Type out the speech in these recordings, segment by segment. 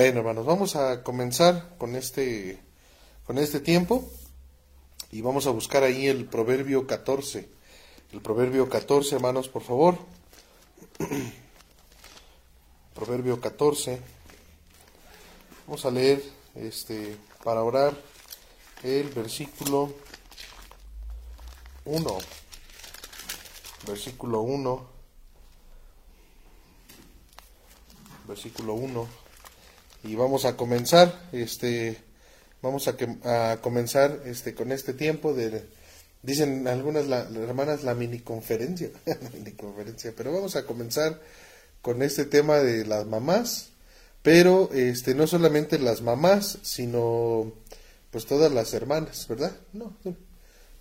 Bueno, hermanos, vamos a comenzar con este, con este tiempo y vamos a buscar ahí el Proverbio 14. El Proverbio 14, hermanos, por favor. Proverbio 14. Vamos a leer este para orar el versículo 1. Versículo 1. Versículo 1 y vamos a comenzar este vamos a, que, a comenzar este con este tiempo de dicen algunas hermanas la mini conferencia mini conferencia pero vamos a comenzar con este tema de las mamás pero este no solamente las mamás sino pues todas las hermanas verdad no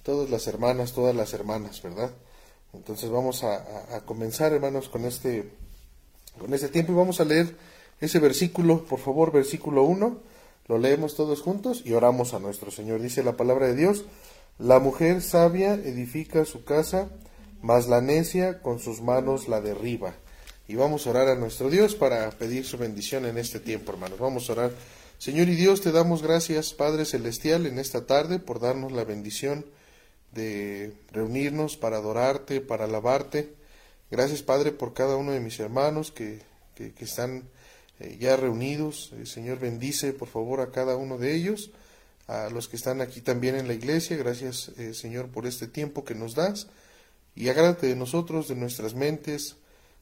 todas las hermanas todas las hermanas verdad entonces vamos a, a comenzar hermanos con este con este tiempo y vamos a leer ese versículo, por favor, versículo 1, lo leemos todos juntos y oramos a nuestro Señor. Dice la palabra de Dios, la mujer sabia edifica su casa, mas la necia con sus manos la derriba. Y vamos a orar a nuestro Dios para pedir su bendición en este tiempo, hermanos. Vamos a orar. Señor y Dios, te damos gracias, Padre Celestial, en esta tarde por darnos la bendición de reunirnos para adorarte, para alabarte. Gracias, Padre, por cada uno de mis hermanos que, que, que están eh, ya reunidos. El Señor bendice por favor a cada uno de ellos, a los que están aquí también en la iglesia. Gracias eh, Señor por este tiempo que nos das y agrádate de nosotros, de nuestras mentes,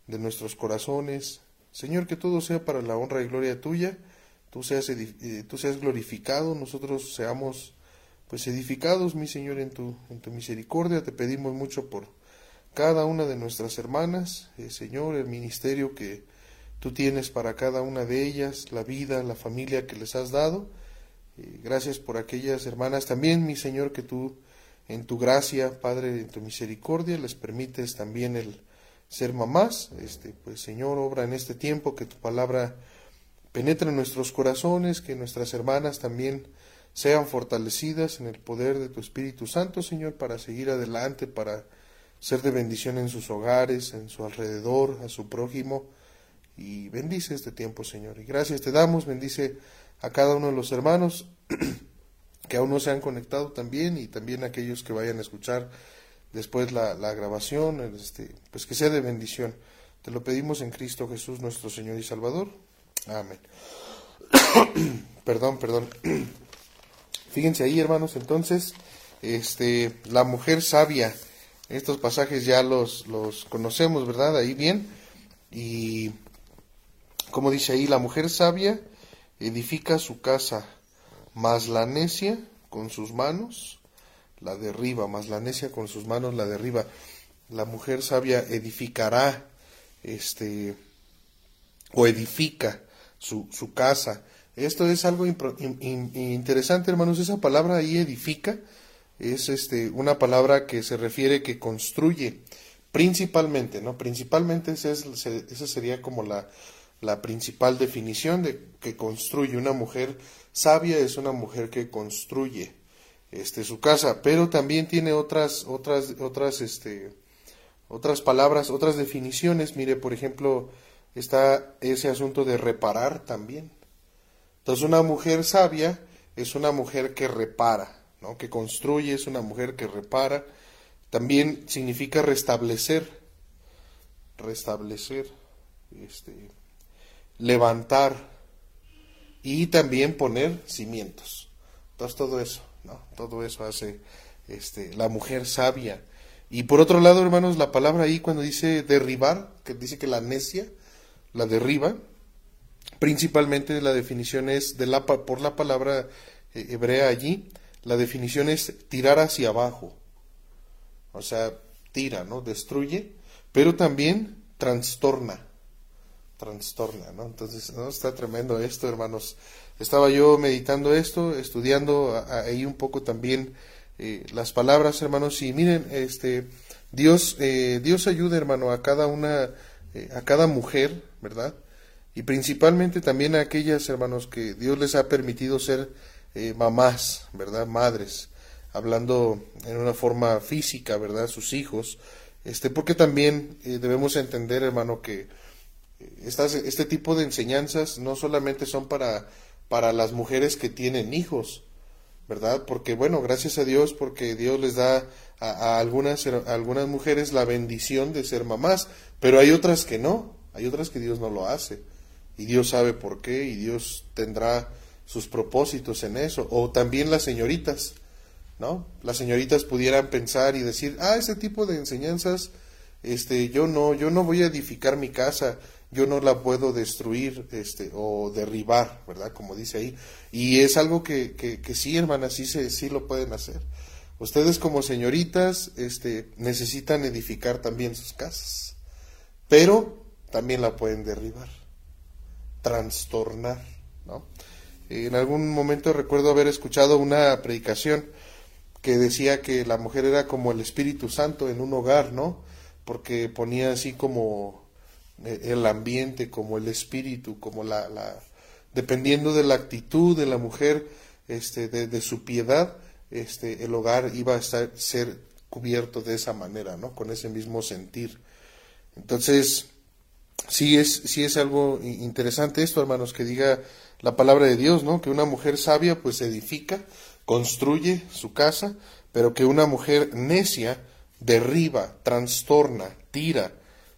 de nuestros corazones. Señor, que todo sea para la honra y gloria tuya. Tú seas, eh, tú seas glorificado, nosotros seamos pues edificados, mi Señor, en tu, en tu misericordia. Te pedimos mucho por cada una de nuestras hermanas, Señor, el ministerio que Tú tienes para cada una de ellas la vida, la familia que les has dado. gracias por aquellas hermanas también, mi Señor, que tú en tu gracia, Padre, en tu misericordia, les permites también el ser mamás. Este, pues Señor, obra en este tiempo que tu palabra penetre en nuestros corazones, que nuestras hermanas también sean fortalecidas en el poder de tu Espíritu Santo, Señor, para seguir adelante, para ser de bendición en sus hogares, en su alrededor, a su prójimo y bendice este tiempo, Señor. Y gracias te damos, bendice a cada uno de los hermanos que aún no se han conectado también y también a aquellos que vayan a escuchar después la, grabación, este, pues que sea de bendición. Te lo pedimos en Cristo Jesús, nuestro Señor y Salvador. Amén. perdón, perdón. Fíjense ahí, hermanos, entonces, este, la mujer sabia, estos pasajes ya los, los conocemos, ¿verdad? Ahí bien. Y como dice ahí, la mujer sabia edifica su casa, mas la necia con sus manos la derriba, mas la necia con sus manos la derriba. La mujer sabia edificará, este, o edifica su, su casa. Esto es algo interesante, hermanos. Esa palabra ahí edifica es este, una palabra que se refiere que construye, principalmente, ¿no? Principalmente esa, esa sería como la, la principal definición de que construye una mujer sabia es una mujer que construye este su casa pero también tiene otras otras otras este otras palabras otras definiciones. Mire por ejemplo está ese asunto de reparar también. Entonces una mujer sabia es una mujer que repara no que construye es una mujer que repara. También significa restablecer restablecer este levantar y también poner cimientos. Entonces todo eso, ¿no? Todo eso hace este, la mujer sabia. Y por otro lado, hermanos, la palabra ahí cuando dice derribar, que dice que la necia la derriba, principalmente la definición es de la, por la palabra eh, hebrea allí, la definición es tirar hacia abajo. O sea, tira, ¿no? Destruye, pero también trastorna trastorna, ¿no? Entonces, ¿no? Está tremendo esto, hermanos. Estaba yo meditando esto, estudiando ahí un poco también eh, las palabras, hermanos, y miren, este, Dios, eh, Dios ayuda, hermano, a cada una, eh, a cada mujer, ¿verdad? Y principalmente también a aquellas, hermanos, que Dios les ha permitido ser mamás, ¿verdad? Madres, hablando en una forma física, ¿verdad? Sus hijos, este, porque también debemos entender, hermano, que Estas, este tipo de enseñanzas no solamente son para, para las mujeres que tienen hijos, ¿verdad? Porque bueno, gracias a Dios, porque Dios les da a, algunas, a algunas mujeres la bendición de ser mamás, pero hay otras que no, hay otras que Dios no lo hace. Y Dios sabe por qué, y Dios tendrá sus propósitos en eso. O también las señoritas, ¿no? Las señoritas pudieran pensar y decir, ah, ese tipo de enseñanzas, este, yo no, yo no voy a edificar mi casa, yo no la puedo destruir, este, o derribar, ¿verdad? Como dice ahí. Y es algo que, que, sí, hermanas, sí, se, sí lo pueden hacer. Ustedes como señoritas, este, necesitan edificar también sus casas, pero también la pueden derribar, trastornar, ¿no? En algún momento recuerdo haber escuchado una predicación que decía que la mujer era como el Espíritu Santo en un hogar, ¿no? Porque ponía así como el ambiente, como el espíritu, como la, la dependiendo de la actitud de la mujer, este, de, su piedad, este, el hogar iba a estar, ser cubierto de esa manera, ¿no? Con ese mismo sentir. Entonces, sí es, sí es algo interesante esto, hermanos, que diga la palabra de Dios, ¿no? Que una mujer sabia pues edifica, construye su casa, pero que una mujer necia derriba, trastorna, tira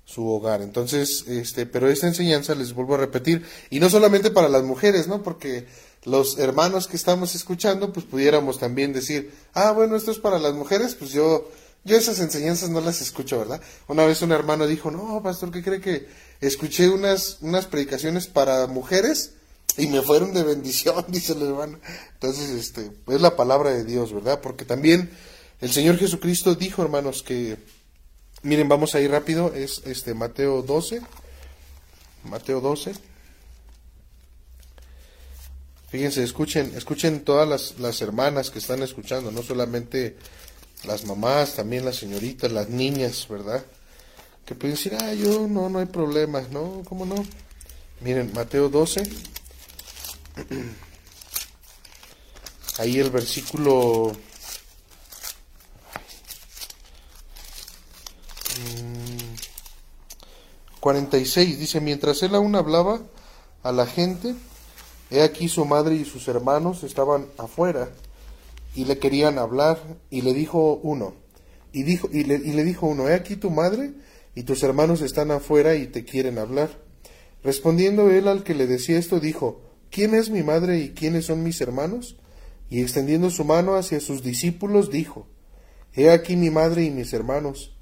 su hogar. Entonces, este, pero esta enseñanza les vuelvo a repetir, y no solamente para las mujeres, ¿no? Porque los hermanos que estamos escuchando, pues pudiéramos también decir, ah, bueno, esto es para las mujeres, pues yo, yo esas enseñanzas no las escucho, ¿verdad? Una vez un hermano dijo, no, pastor, ¿qué cree que escuché unas, unas predicaciones para mujeres? y me fueron de bendición, dice el hermano. Entonces, este, es la palabra de Dios, ¿verdad? Porque también el Señor Jesucristo dijo, hermanos, que, miren, vamos a ir rápido, es este Mateo 12, Mateo 12. Fíjense, escuchen, escuchen todas las, las hermanas que están escuchando, no solamente las mamás, también las señoritas, las niñas, ¿verdad? Que pueden decir, ah, yo no, no hay problemas, ¿no? ¿Cómo no? Miren, Mateo 12, Ahí el versículo 46 mm, dice, mientras él aún hablaba a la gente, he aquí su madre y sus hermanos estaban afuera y le querían hablar y le dijo uno, y, dijo, y, le, y le dijo uno, he aquí tu madre y tus hermanos están afuera y te quieren hablar. Respondiendo él al que le decía esto, dijo, ¿quién es mi madre y quiénes son mis hermanos? Y extendiendo su mano hacia sus discípulos, dijo, He aquí mi madre y mis hermanos,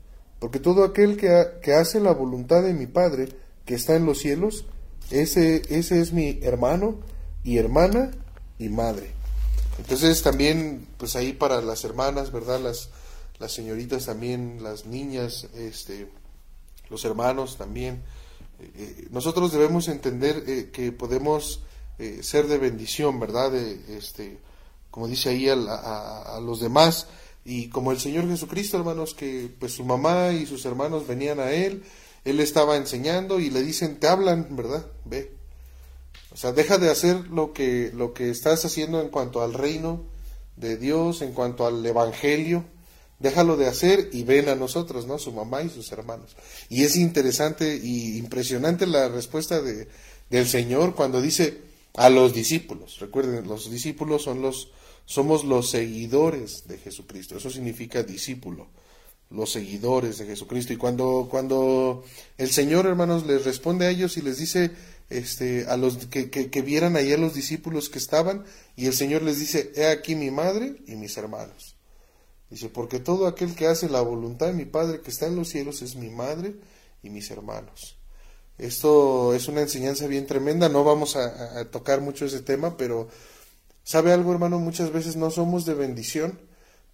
porque todo aquel que, que hace la voluntad de mi Padre, que está en los cielos, ese, ese es mi hermano y hermana y madre. Entonces también, pues ahí para las hermanas, ¿verdad? Las, las señoritas también, las niñas, este, los hermanos también. Eh, eh, nosotros debemos entender eh, que podemos ser de bendición, ¿verdad? Este, como dice ahí a, los demás. Y como el Señor Jesucristo, hermanos, que pues su mamá y sus hermanos venían a Él, Él estaba enseñando y le dicen, te hablan, ¿verdad? Ve. O sea, deja de hacer lo que, lo que estás haciendo en cuanto al reino de Dios, en cuanto al Evangelio. Déjalo de hacer y ven a nosotros, ¿no? Su mamá y sus hermanos. Y es interesante y impresionante la respuesta de, del Señor cuando dice, a los discípulos. Recuerden, los discípulos son los somos los seguidores de Jesucristo. Eso significa discípulo, los seguidores de Jesucristo. Y cuando cuando el Señor, hermanos, les responde a ellos y les dice este a los que, que, vieran ahí a los discípulos que estaban y el Señor les dice, "He aquí mi madre y mis hermanos." Dice, "Porque todo aquel que hace la voluntad de mi Padre que está en los cielos es mi madre y mis hermanos." Esto es una enseñanza bien tremenda, no vamos a, tocar mucho ese tema, pero ¿sabe algo hermano? Muchas veces no somos de bendición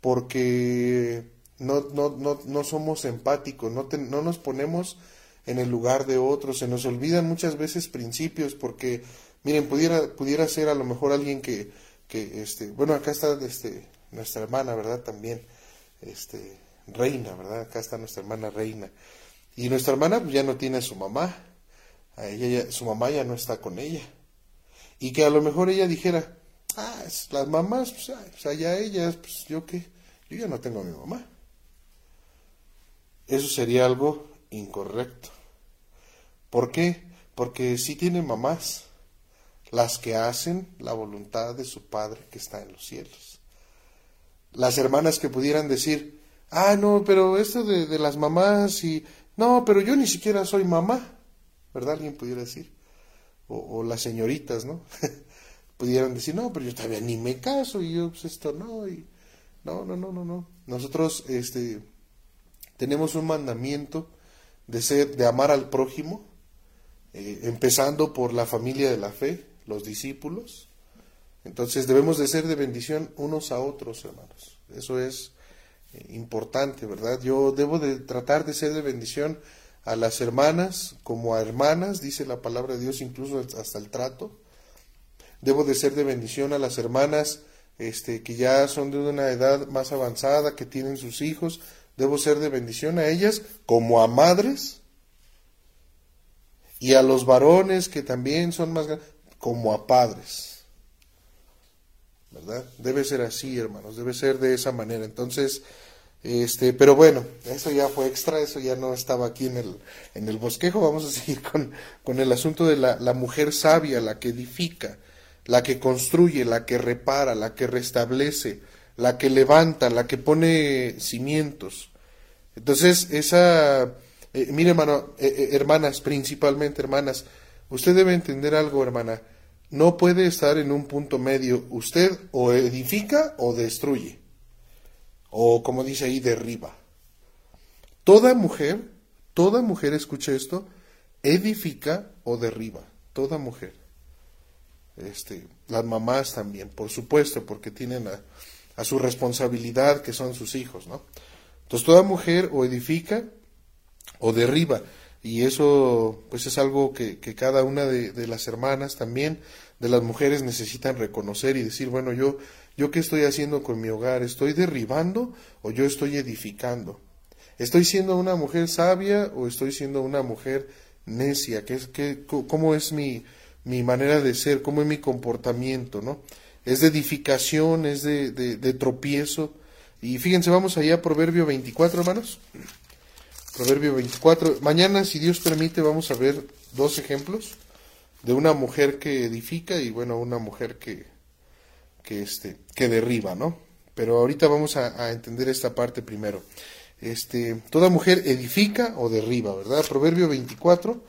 porque no, no, no, no somos empáticos, no, no nos ponemos en el lugar de otros, se nos olvidan muchas veces principios porque, miren, pudiera, pudiera ser a lo mejor alguien que, que este, bueno, acá está este, nuestra hermana, ¿verdad? También, este, Reina, ¿verdad? Acá está nuestra hermana Reina. Y nuestra hermana pues, ya no tiene a su mamá, a ella su mamá ya no está con ella. Y que a lo mejor ella dijera, ah, las mamás, pues, pues, allá ellas, pues yo qué, yo ya no tengo a mi mamá. Eso sería algo incorrecto. ¿Por qué? porque sí tienen mamás, las que hacen la voluntad de su Padre que está en los cielos. Las hermanas que pudieran decir, ah, no, pero esto de, las mamás y, no, pero yo ni siquiera soy mamá, ¿verdad? Alguien pudiera decir. O las señoritas, ¿no? pudieran decir, no, pero yo todavía ni me caso y yo, pues esto no, y no, no, no, no, no. Nosotros, este, tenemos un mandamiento de ser, de amar al prójimo, eh, empezando por la familia de la fe, los discípulos. Entonces debemos de ser de bendición unos a otros, hermanos. Eso es eh, importante, ¿verdad? Yo debo de tratar de ser de bendición a las hermanas como a hermanas, dice la palabra de Dios, incluso hasta el trato. Debo de ser de bendición a las hermanas este, que ya son de una edad más avanzada, que tienen sus hijos. Debo ser de bendición a ellas como a madres y a los varones que también son más como a padres. ¿Verdad? Debe ser así, hermanos, debe ser de esa manera. Entonces, este, pero bueno, eso ya fue extra, eso ya no estaba aquí en el, en el bosquejo. Vamos a seguir con, con el asunto de la, la mujer sabia, la que edifica, la que construye, la que repara, la que restablece, la que levanta, la que pone cimientos. Entonces, esa, eh, mire hermano, eh, eh, hermanas, principalmente hermanas, usted debe entender algo, hermana no puede estar en un punto medio. Usted o edifica o destruye. O como dice ahí, derriba. Toda mujer, toda mujer, escuche esto, edifica o derriba. Toda mujer. Este, las mamás también, por supuesto, porque tienen a, a su responsabilidad que son sus hijos, ¿no? Entonces toda mujer o edifica o derriba. Y eso pues es algo que, cada una de, las hermanas también, de las mujeres necesitan reconocer y decir, bueno, yo, yo qué estoy haciendo con mi hogar, ¿estoy derribando o yo estoy edificando? ¿Estoy siendo una mujer sabia o estoy siendo una mujer necia? ¿Qué qué, ¿Cómo es mi, mi manera de ser? ¿Cómo es mi comportamiento? ¿no? ¿Es de edificación? ¿Es de, de, tropiezo? Y fíjense, vamos allá a Proverbio 24, hermanos. Proverbio 24. Mañana, si Dios permite, vamos a ver dos ejemplos de una mujer que edifica y bueno, una mujer que, que, este, que derriba, ¿no? Pero ahorita vamos a, a, entender esta parte primero. Este, toda mujer edifica o derriba, ¿verdad? Proverbio 24.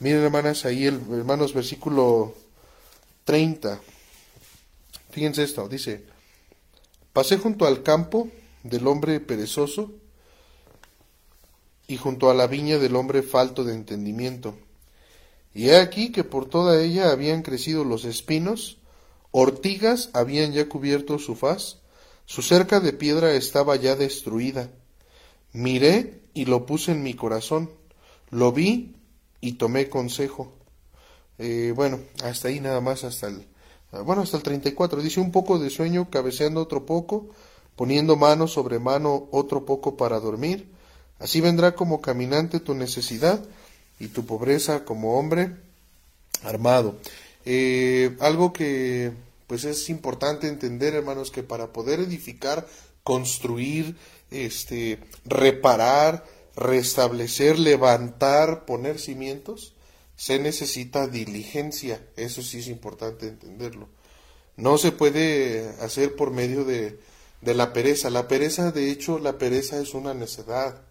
Miren, hermanas, ahí el hermanos versículo 30. Fíjense esto, dice, pasé junto al campo del hombre perezoso y junto a la viña del hombre falto de entendimiento. Y he aquí que por toda ella habían crecido los espinos, ortigas habían ya cubierto su faz, su cerca de piedra estaba ya destruida. Miré y lo puse en mi corazón, lo vi y tomé consejo. Eh, bueno, hasta ahí nada más, hasta el, bueno, hasta el 34. Dice un poco de sueño, cabeceando otro poco, poniendo mano sobre mano otro poco para dormir Así vendrá como caminante tu necesidad y tu pobreza como hombre armado. Eh, algo que pues es importante entender, hermanos, que para poder edificar, construir, este, reparar, restablecer, levantar, poner cimientos, se necesita diligencia. Eso sí es importante entenderlo. No se puede hacer por medio de, de la pereza. La pereza, de hecho, la pereza es una necedad.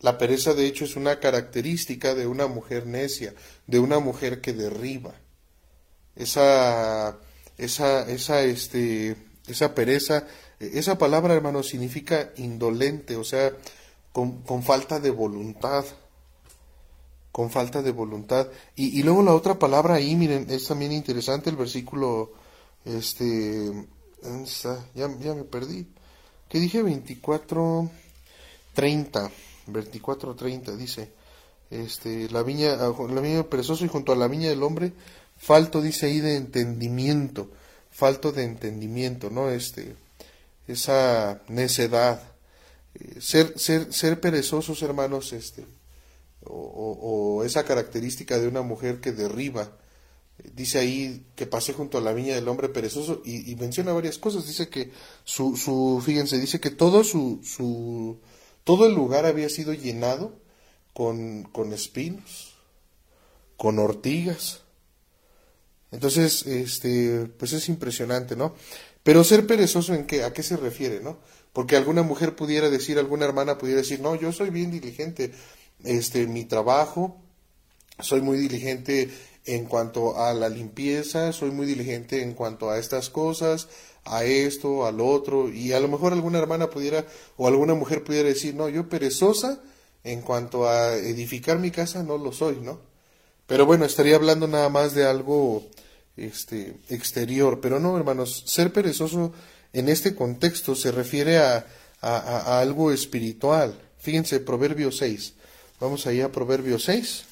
La pereza, de hecho, es una característica de una mujer necia, de una mujer que derriba. Esa, esa, esa, este, esa pereza, esa palabra, hermano, significa indolente, o sea, con, con falta de voluntad. Con falta de voluntad. Y, y, luego la otra palabra ahí, miren, es también interesante el versículo, este, ya, ya me perdí. ¿Qué dije? 24, 30. 24:30 dice, este, la viña, ah, la viña perezoso y junto a la viña del hombre, falto, dice ahí, de entendimiento, falto de entendimiento, ¿no? Este, esa necedad, eh, ser, ser, ser perezosos, hermanos, este, o, esa característica de una mujer que derriba, dice ahí que pasé junto a la viña del hombre perezoso y, y menciona varias cosas, dice que su, su, fíjense, dice que todo su, su todo el lugar había sido llenado con, con espinos, con ortigas. Entonces, este, pues es impresionante, ¿no? Pero ser perezoso en qué, a qué se refiere, ¿no? Porque alguna mujer pudiera decir, alguna hermana pudiera decir, no, yo soy bien diligente, este, mi trabajo, soy muy diligente en cuanto a la limpieza, soy muy diligente en cuanto a estas cosas, a esto, al otro, y a lo mejor alguna hermana pudiera, o alguna mujer pudiera decir, no, yo perezosa en cuanto a edificar mi casa no lo soy, ¿no? Pero bueno, estaría hablando nada más de algo este, exterior. Pero no, hermanos, ser perezoso en este contexto se refiere a, a, algo espiritual. Fíjense, Proverbio 6. Vamos ahí a Proverbio 6.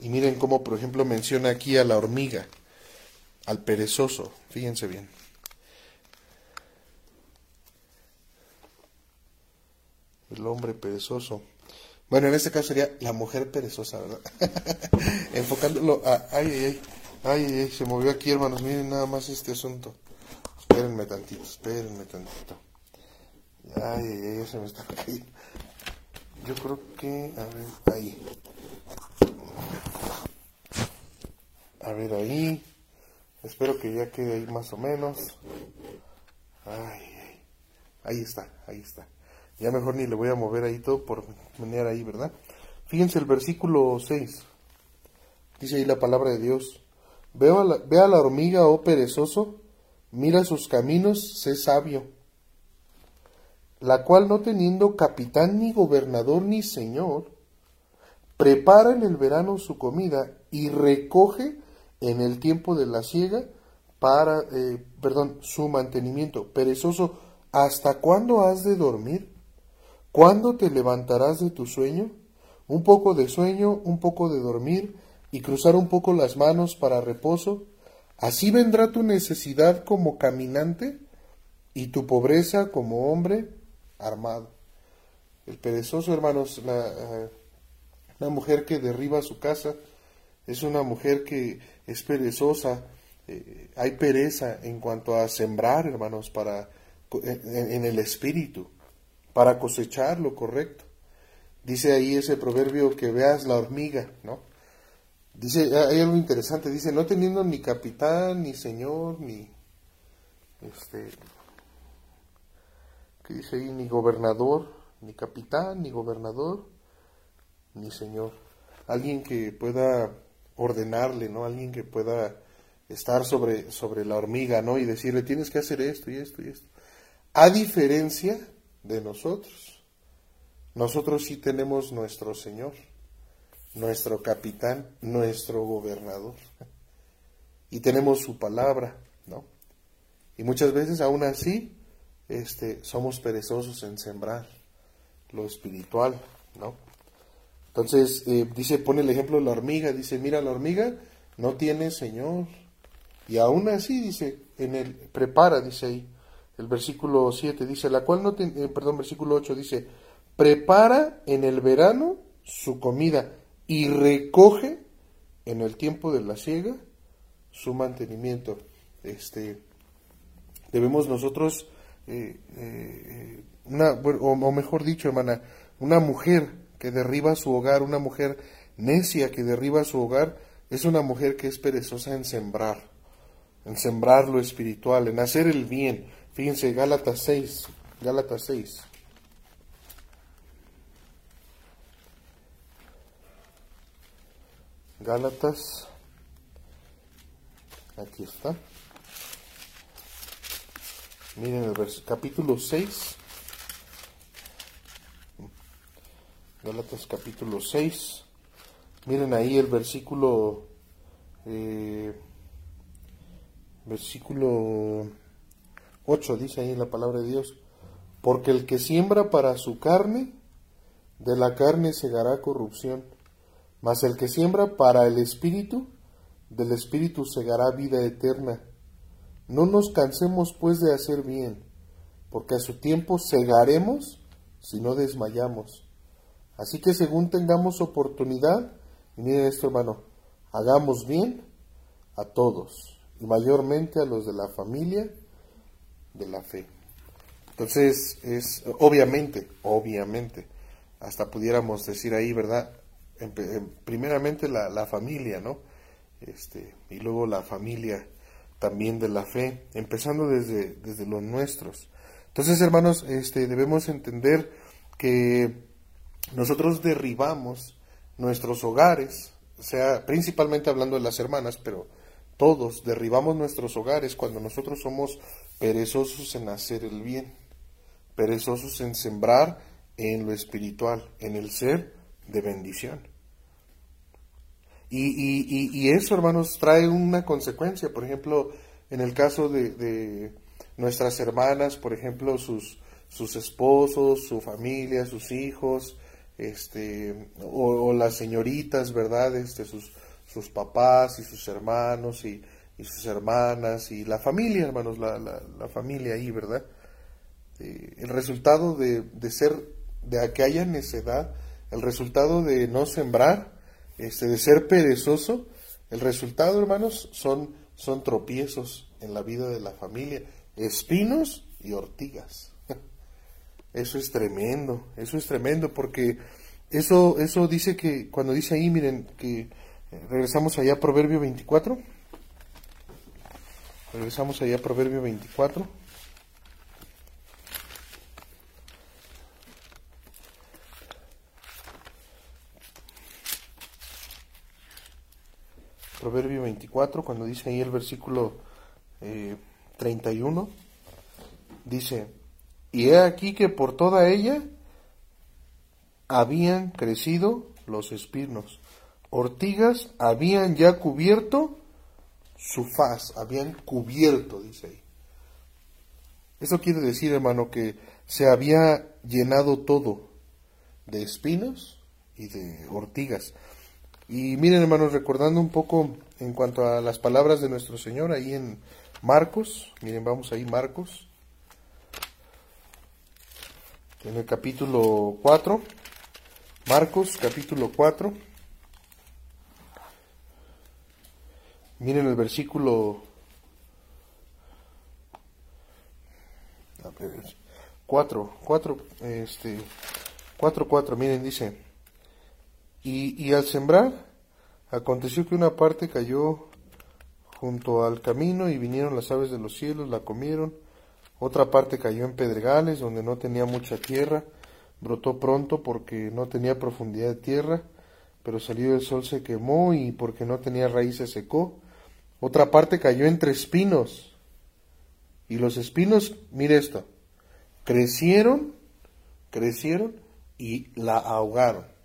Y miren cómo, por ejemplo, menciona aquí a la hormiga, al perezoso. Fíjense bien. El hombre perezoso. Bueno, en este caso sería la mujer perezosa, ¿verdad? Enfocándolo a... Ay, ay, ay, ay, ay, se movió aquí, hermanos. Miren nada más este asunto. Espérenme tantito, espérenme tantito. Ay, ay, ay, se me está cayendo. Yo creo que... A ver, ahí. A ver, ahí. Espero que ya quede ahí más o menos. Ay, ay. Ahí está, ahí está. Ya mejor ni le voy a mover ahí todo por menear ahí, ¿verdad? Fíjense el versículo 6. Dice ahí la palabra de Dios. Veo a la, ve a la hormiga, oh perezoso, mira sus caminos, sé sabio. La cual no teniendo capitán ni gobernador ni señor, prepara en el verano su comida y recoge en el tiempo de la siega para, eh, perdón, su mantenimiento. Perezoso, ¿hasta cuándo has de dormir? ¿Cuándo te levantarás de tu sueño? Un poco de sueño, un poco de dormir y cruzar un poco las manos para reposo. Así vendrá tu necesidad como caminante y tu pobreza como hombre armado. El perezoso, hermanos, la, eh, mujer que derriba su casa, es una mujer que es perezosa. Eh, hay pereza en cuanto a sembrar, hermanos, para en el espíritu para cosechar lo correcto. Dice ahí ese proverbio que veas la hormiga, ¿no? Dice, hay algo interesante, dice, no teniendo ni capitán, ni señor, ni, este, ¿qué dice ahí? Ni gobernador, ni capitán, ni gobernador, ni señor. Alguien que pueda ordenarle, ¿no? Alguien que pueda estar sobre, sobre la hormiga, ¿no? Y decirle, tienes que hacer esto y esto y esto. A diferencia de nosotros. Nosotros sí tenemos nuestro Señor, nuestro capitán, nuestro gobernador. Y tenemos su palabra, ¿no? Y muchas veces aún así este, somos perezosos en sembrar lo espiritual, ¿no? Entonces, eh, dice, pone el ejemplo de la hormiga, dice, mira, la hormiga no tiene Señor. Y aún así, dice, en el, prepara, dice ahí, el versículo 7 dice, la cual no, eh, perdón, versículo 8 dice, prepara en el verano su comida y recoge en el tiempo de la siega su mantenimiento. Este, debemos nosotros, eh, eh, una, o, mejor dicho, hermana, una mujer que derriba su hogar, una mujer necia que derriba su hogar, es una mujer que es perezosa en sembrar, en sembrar lo espiritual, en hacer el bien, Fíjense, Gálatas 6, Gálatas 6. Gálatas, aquí está. Miren el capítulo 6. Gálatas capítulo 6. Miren ahí el versículo, eh, versículo 8 dice ahí la palabra de Dios, porque el que siembra para su carne, de la carne segará corrupción, mas el que siembra para el espíritu, del espíritu segará vida eterna. No nos cansemos pues de hacer bien, porque a su tiempo segaremos si no desmayamos. Así que según tengamos oportunidad, y miren esto hermano, hagamos bien a todos, y mayormente a los de la familia, de la fe. Entonces, es obviamente, obviamente, hasta pudiéramos decir ahí, ¿verdad? Primeramente la, la, familia, ¿no? Este, y luego la familia también de la fe, empezando desde, desde los nuestros. Entonces, hermanos, este, debemos entender que nosotros derribamos nuestros hogares, sea principalmente hablando de las hermanas, pero todos derribamos nuestros hogares cuando nosotros somos perezosos en hacer el bien, perezosos en sembrar en lo espiritual, en el ser de bendición. Y, y, eso, hermanos, trae una consecuencia. Por ejemplo, en el caso de, nuestras hermanas, por ejemplo, sus, sus esposos, su familia, sus hijos, este, o, las señoritas, ¿verdad? Este, sus, sus papás y sus hermanos y, sus hermanas y la familia, hermanos, la, la, familia ahí, ¿verdad? Eh, el resultado de, de ser, de que haya necedad, el resultado de no sembrar, este, de ser perezoso, el resultado, hermanos, son, son tropiezos en la vida de la familia, espinos y ortigas. Eso es tremendo, eso es tremendo porque eso, eso dice que, cuando dice ahí, miren, que eh, regresamos allá a Proverbio 24, regresamos allá a Proverbio 24. Proverbio 24, cuando dice ahí el versículo 31, eh, dice, y he aquí que por toda ella habían crecido los espinos, ortigas habían ya cubierto su faz, habían cubierto, dice ahí. Eso quiere decir, hermano, que se había llenado todo de espinos y de ortigas. Y miren, hermanos, recordando un poco en cuanto a las palabras de nuestro Señor ahí en Marcos, miren, vamos ahí, Marcos, en el capítulo 4, Marcos, capítulo 4, miren el versículo 4, 4, este, 4, 4, miren, dice, y, al sembrar, aconteció que una parte cayó junto al camino y vinieron las aves de los cielos, la comieron. Otra parte cayó en pedregales, donde no tenía mucha tierra. Brotó pronto porque no tenía profundidad de tierra, pero salió el sol se quemó y porque no tenía raíz se secó. Otra parte cayó entre espinos. Y los espinos, mire esto, crecieron, crecieron y la ahogaron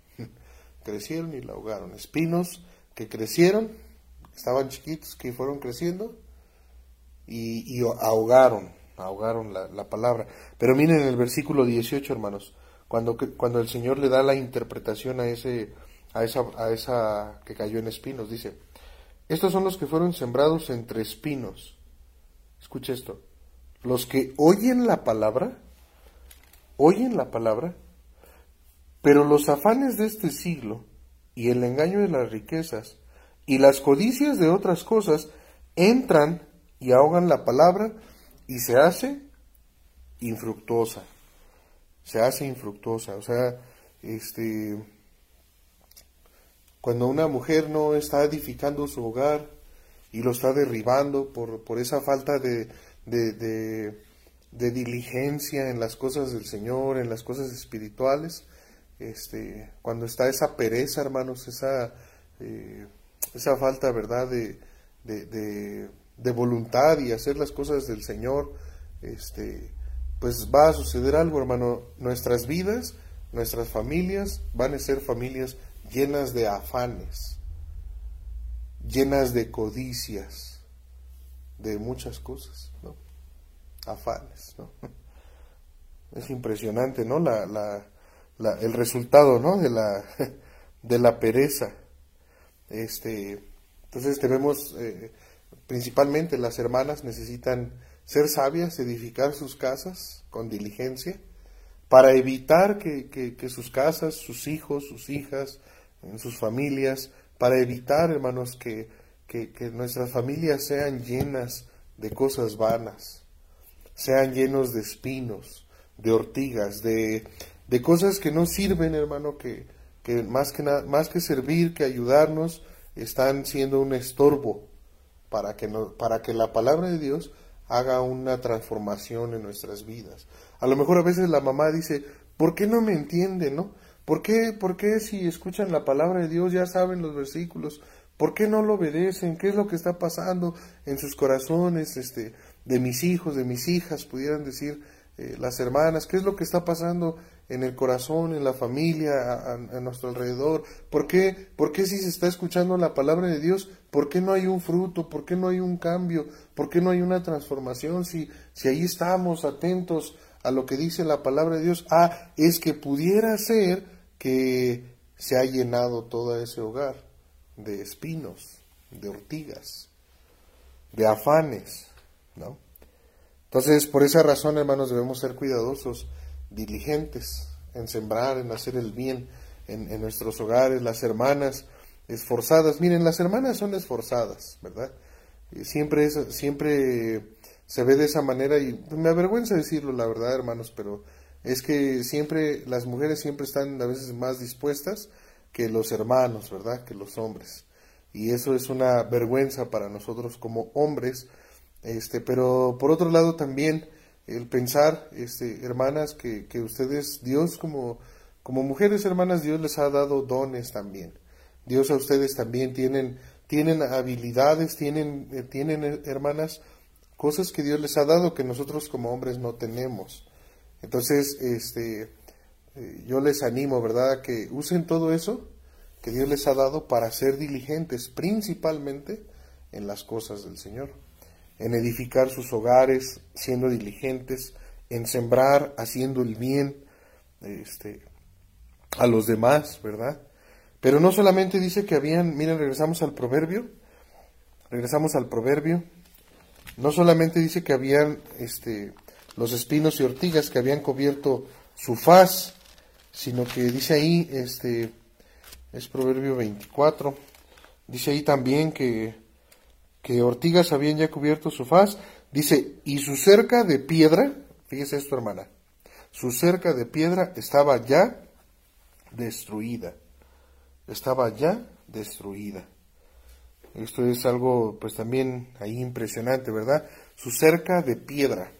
crecieron y la ahogaron. Espinos que crecieron, estaban chiquitos, que fueron creciendo y, ahogaron, ahogaron la, palabra. Pero miren el versículo 18, hermanos, cuando, cuando el Señor le da la interpretación a, ese, a, esa, a esa que cayó en espinos, dice, estos son los que fueron sembrados entre espinos. Escucha esto, los que oyen la palabra, oyen la palabra, pero los afanes de este siglo y el engaño de las riquezas y las codicias de otras cosas entran y ahogan la palabra y se hace infructuosa. Se hace infructuosa. O sea, este, cuando una mujer no está edificando su hogar y lo está derribando por, por esa falta de, de, de diligencia en las cosas del Señor, en las cosas espirituales, este, cuando está esa pereza, hermanos, esa, eh, esa falta, ¿verdad?, de, de, voluntad y hacer las cosas del Señor, este, pues va a suceder algo, hermano. Nuestras vidas, nuestras familias van a ser familias llenas de afanes, llenas de codicias, de muchas cosas, ¿no? Afanes, ¿no? Es impresionante, ¿no? La, el resultado ¿no? de, la, de la pereza. Este, entonces tenemos, eh, principalmente las hermanas necesitan ser sabias, edificar sus casas con diligencia, para evitar que, que, sus casas, sus hijos, sus hijas, en sus familias, para evitar, hermanos, que, que, que nuestras familias sean llenas de cosas vanas, sean llenos de espinos, de ortigas, de, de cosas que no sirven, hermano, que, que más que más que servir, que ayudarnos, están siendo un estorbo para que no, para que la palabra de Dios haga una transformación en nuestras vidas. A lo mejor a veces la mamá dice, ¿por qué no me entienden, no? ¿Por qué, ¿Por qué si escuchan la palabra de Dios ya saben los versículos? ¿Por qué no lo obedecen? ¿Qué es lo que está pasando en sus corazones este, de mis hijos, de mis hijas, pudieran decir eh, las hermanas? ¿Qué es lo que está pasando en el corazón, en la familia, a, nuestro alrededor? ¿Por qué, ¿Por qué si se está escuchando la palabra de Dios, por qué no hay un fruto? ¿Por qué no hay un cambio? ¿Por qué no hay una transformación? Si, si ahí estamos atentos a lo que dice la palabra de Dios, ah, es que pudiera ser que se ha llenado todo ese hogar de espinos, de ortigas, de afanes, ¿no? Entonces, por esa razón, hermanos, debemos ser cuidadosos, diligentes en sembrar, en hacer el bien en, nuestros hogares, las hermanas esforzadas. Miren, las hermanas son esforzadas, ¿verdad? Siempre, es, siempre se ve de esa manera y me avergüenza decirlo, la verdad, hermanos, pero es que siempre las mujeres siempre están a veces más dispuestas que los hermanos, ¿verdad? Que los hombres. Y eso es una vergüenza para nosotros como hombres. Este, pero por otro lado también el pensar, este, hermanas, que, ustedes, Dios como, como mujeres hermanas, Dios les ha dado dones también. Dios a ustedes también tienen, tienen habilidades, tienen, eh, tienen eh, hermanas, cosas que Dios les ha dado que nosotros como hombres no tenemos. Entonces, este, eh, yo les animo, ¿verdad?, a que usen todo eso que Dios les ha dado para ser diligentes, principalmente en las cosas del Señor, en edificar sus hogares, siendo diligentes, en sembrar, haciendo el bien este, a los demás, ¿verdad? Pero no solamente dice que habían, miren, regresamos al proverbio, regresamos al proverbio, no solamente dice que habían este, los espinos y ortigas que habían cubierto su faz, sino que dice ahí, este, es Proverbio 24, dice ahí también que, que ortigas habían ya cubierto su faz, dice, y su cerca de piedra, fíjese esto hermana, su cerca de piedra estaba ya destruida, estaba ya destruida. Esto es algo pues también ahí impresionante, ¿verdad? Su cerca de piedra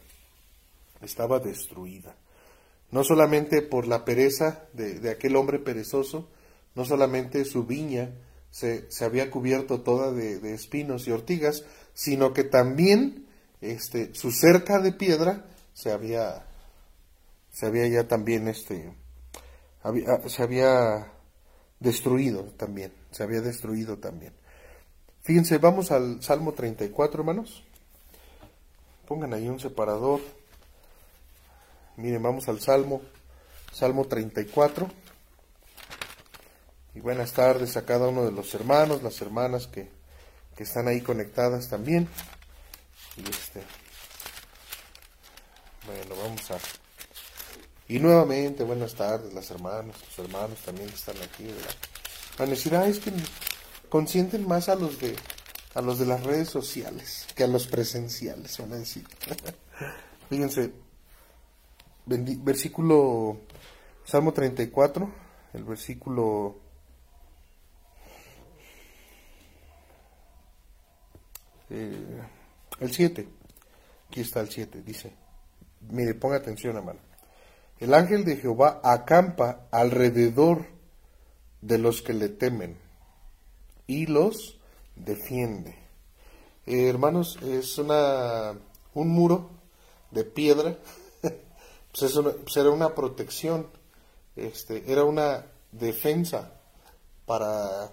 estaba destruida. No solamente por la pereza de, aquel hombre perezoso, no solamente su viña se, había cubierto toda de, espinos y ortigas, sino que también este, su cerca de piedra se había, se había ya también, este, se había destruido también, se había destruido también. Fíjense, vamos al Salmo 34, hermanos. Pongan ahí un separador. Miren, vamos al Salmo, Salmo 34. Y buenas tardes a cada uno de los hermanos, las hermanas que, están ahí conectadas también. Y este, bueno, vamos a... Y nuevamente, buenas tardes, las hermanas, los hermanos también que están aquí, ¿verdad? Van a decir, es que consienten más a los de a los de las redes sociales que a los presenciales, van a decir. Fíjense, versículo Salmo 34, el versículo eh, el 7. Aquí está el 7, dice. Mire, ponga atención, hermano. El ángel de Jehová acampa alrededor de los que le temen y los defiende. Eh, hermanos, es una un muro de piedra pues, pues, era una protección, este, era una defensa para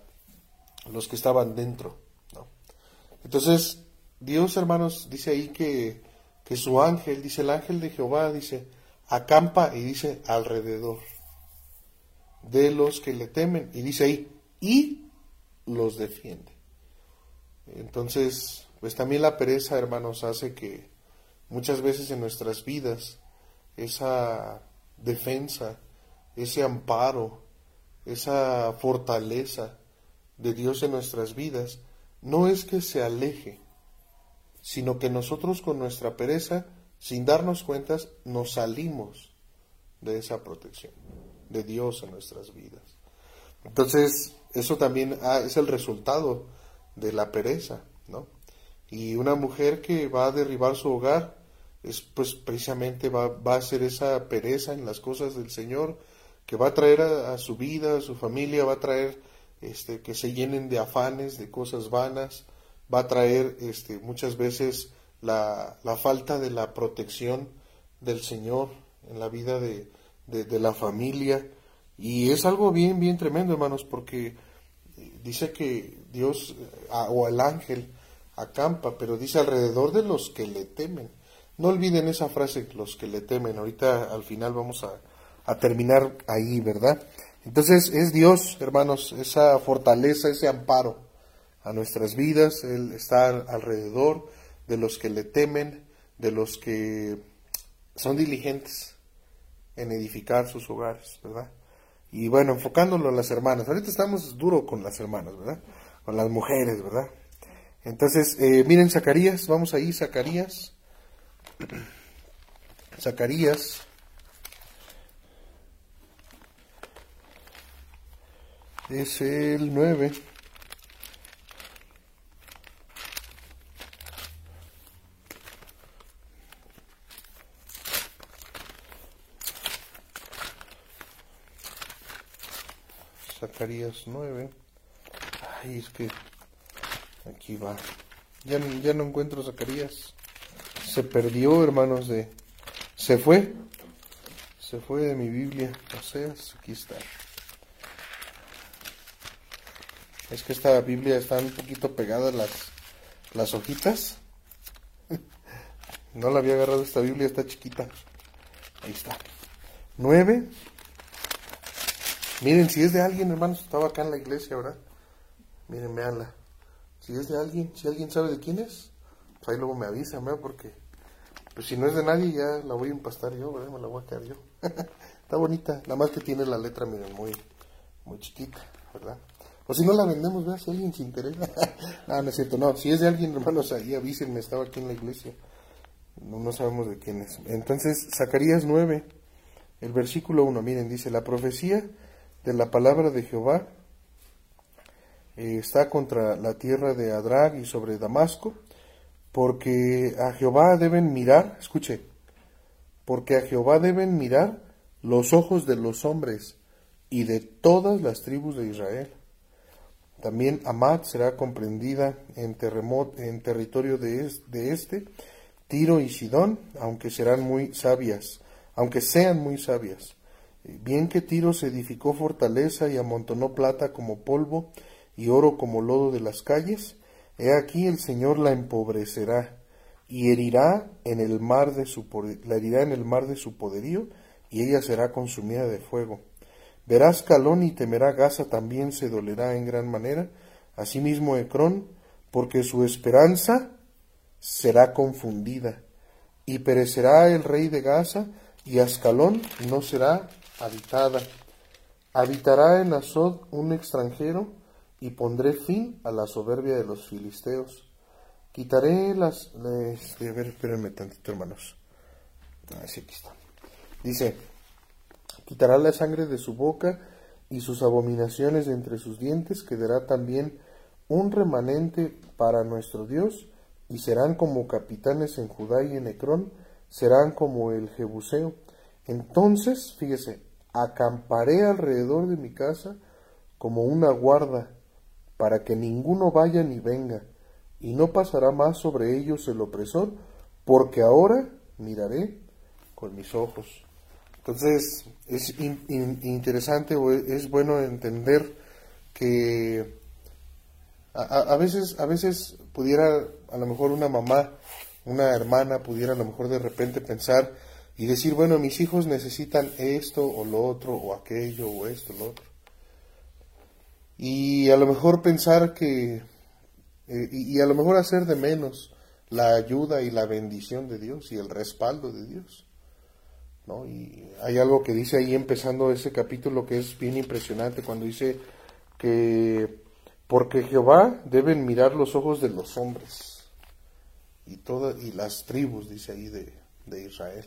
los que estaban dentro. Entonces, Dios, hermanos, dice ahí que, que su ángel, dice el ángel de Jehová, dice, acampa y dice alrededor de los que le temen. Y dice ahí, y los defiende. Entonces, pues también la pereza, hermanos, hace que muchas veces en nuestras vidas esa defensa, ese amparo, esa fortaleza de Dios en nuestras vidas, no es que se aleje, sino que nosotros con nuestra pereza, sin darnos cuentas, nos salimos de esa protección de Dios en nuestras vidas. Entonces, eso también ah, es el resultado de la pereza, ¿no? Y una mujer que va a derribar su hogar, es pues precisamente va, va a ser esa pereza en las cosas del Señor, que va a traer a, su vida, a su familia, va a traer este, que se llenen de afanes, de cosas vanas, va a traer este, muchas veces la, la falta de la protección del Señor en la vida de, de, la familia. Y es algo bien, bien tremendo, hermanos, porque dice que Dios o el ángel acampa, pero dice alrededor de los que le temen. No olviden esa frase, los que le temen. Ahorita al final vamos a, a terminar ahí, ¿verdad? Entonces es Dios, hermanos, esa fortaleza, ese amparo a nuestras vidas. Él está alrededor de los que le temen, de los que son diligentes en edificar sus hogares, ¿verdad? Y bueno, enfocándolo en las hermanas. Ahorita estamos duro con las hermanas, ¿verdad? Con las mujeres, ¿verdad? Entonces, eh, miren Zacarías, vamos ahí, Zacarías. Zacarías. Es el 9. Zacarías 9. Ay, es que aquí va. Ya, ya no encuentro Zacarías. Se perdió, hermanos, de... Se fue. Se fue de mi Biblia. O sea, aquí está. Es que esta Biblia está un poquito pegada las, las hojitas. No la había agarrado esta Biblia, está chiquita. Ahí está. 9. Miren, si es de alguien, hermanos, estaba acá en la iglesia, ¿verdad? Miren, veanla. Si es de alguien, si alguien sabe de quién es, pues ahí luego me avisan, ¿verdad? Porque, pues si no es de nadie, ya la voy a empastar yo, ¿verdad? Me la voy a quedar yo. Está bonita, nada más que tiene la letra, miren, muy, muy chiquita, ¿verdad? O si no la vendemos, ¿verdad? Si alguien se interesa. no, no es cierto, no. Si es de alguien, hermanos, ahí avísenme, estaba aquí en la iglesia. No, no sabemos de quién es. Entonces, Zacarías 9, el versículo 1, miren, dice, la profecía de la palabra de Jehová eh, está contra la tierra de Adrag y sobre Damasco, porque a Jehová deben mirar, escuche, porque a Jehová deben mirar los ojos de los hombres y de todas las tribus de Israel. También Amad será comprendida en, en territorio de, de este, Tiro y Sidón, aunque serán muy sabias, aunque sean muy sabias. Bien que Tiro se edificó fortaleza y amontonó plata como polvo y oro como lodo de las calles, he aquí el Señor la empobrecerá y herirá en el mar de su la herirá en el mar de su poderío y ella será consumida de fuego. Verás Calón y temerá Gaza también se dolerá en gran manera, asimismo Ecrón, porque su esperanza será confundida, y perecerá el rey de Gaza, y Ascalón no será habitada. Habitará en Azod un extranjero, y pondré fin a la soberbia de los filisteos. Quitaré las... Este, a ver, espérenme tantito, hermanos. Ah, sí, aquí está. Dice, quitará la sangre de su boca y sus abominaciones de entre sus dientes, quedará también un remanente para nuestro Dios, y serán como capitanes en Judá y en Ecrón, serán como el Jebuseo. Entonces, fíjese, acamparé alrededor de mi casa como una guarda, para que ninguno vaya ni venga, y no pasará más sobre ellos el opresor, porque ahora miraré con mis ojos. Entonces, es interesante o es bueno entender que a, veces, a veces pudiera, a lo mejor una mamá, una hermana pudiera a lo mejor de repente pensar, y decir, bueno, mis hijos necesitan esto o lo otro o aquello o esto o lo otro. Y a lo mejor pensar que, eh, y, a lo mejor hacer de menos la ayuda y la bendición de Dios y el respaldo de Dios. Y hay algo que dice ahí empezando ese capítulo que es bien impresionante cuando dice que porque Jehová deben mirar los ojos de los hombres y todas y las tribus dice ahí de, de Israel.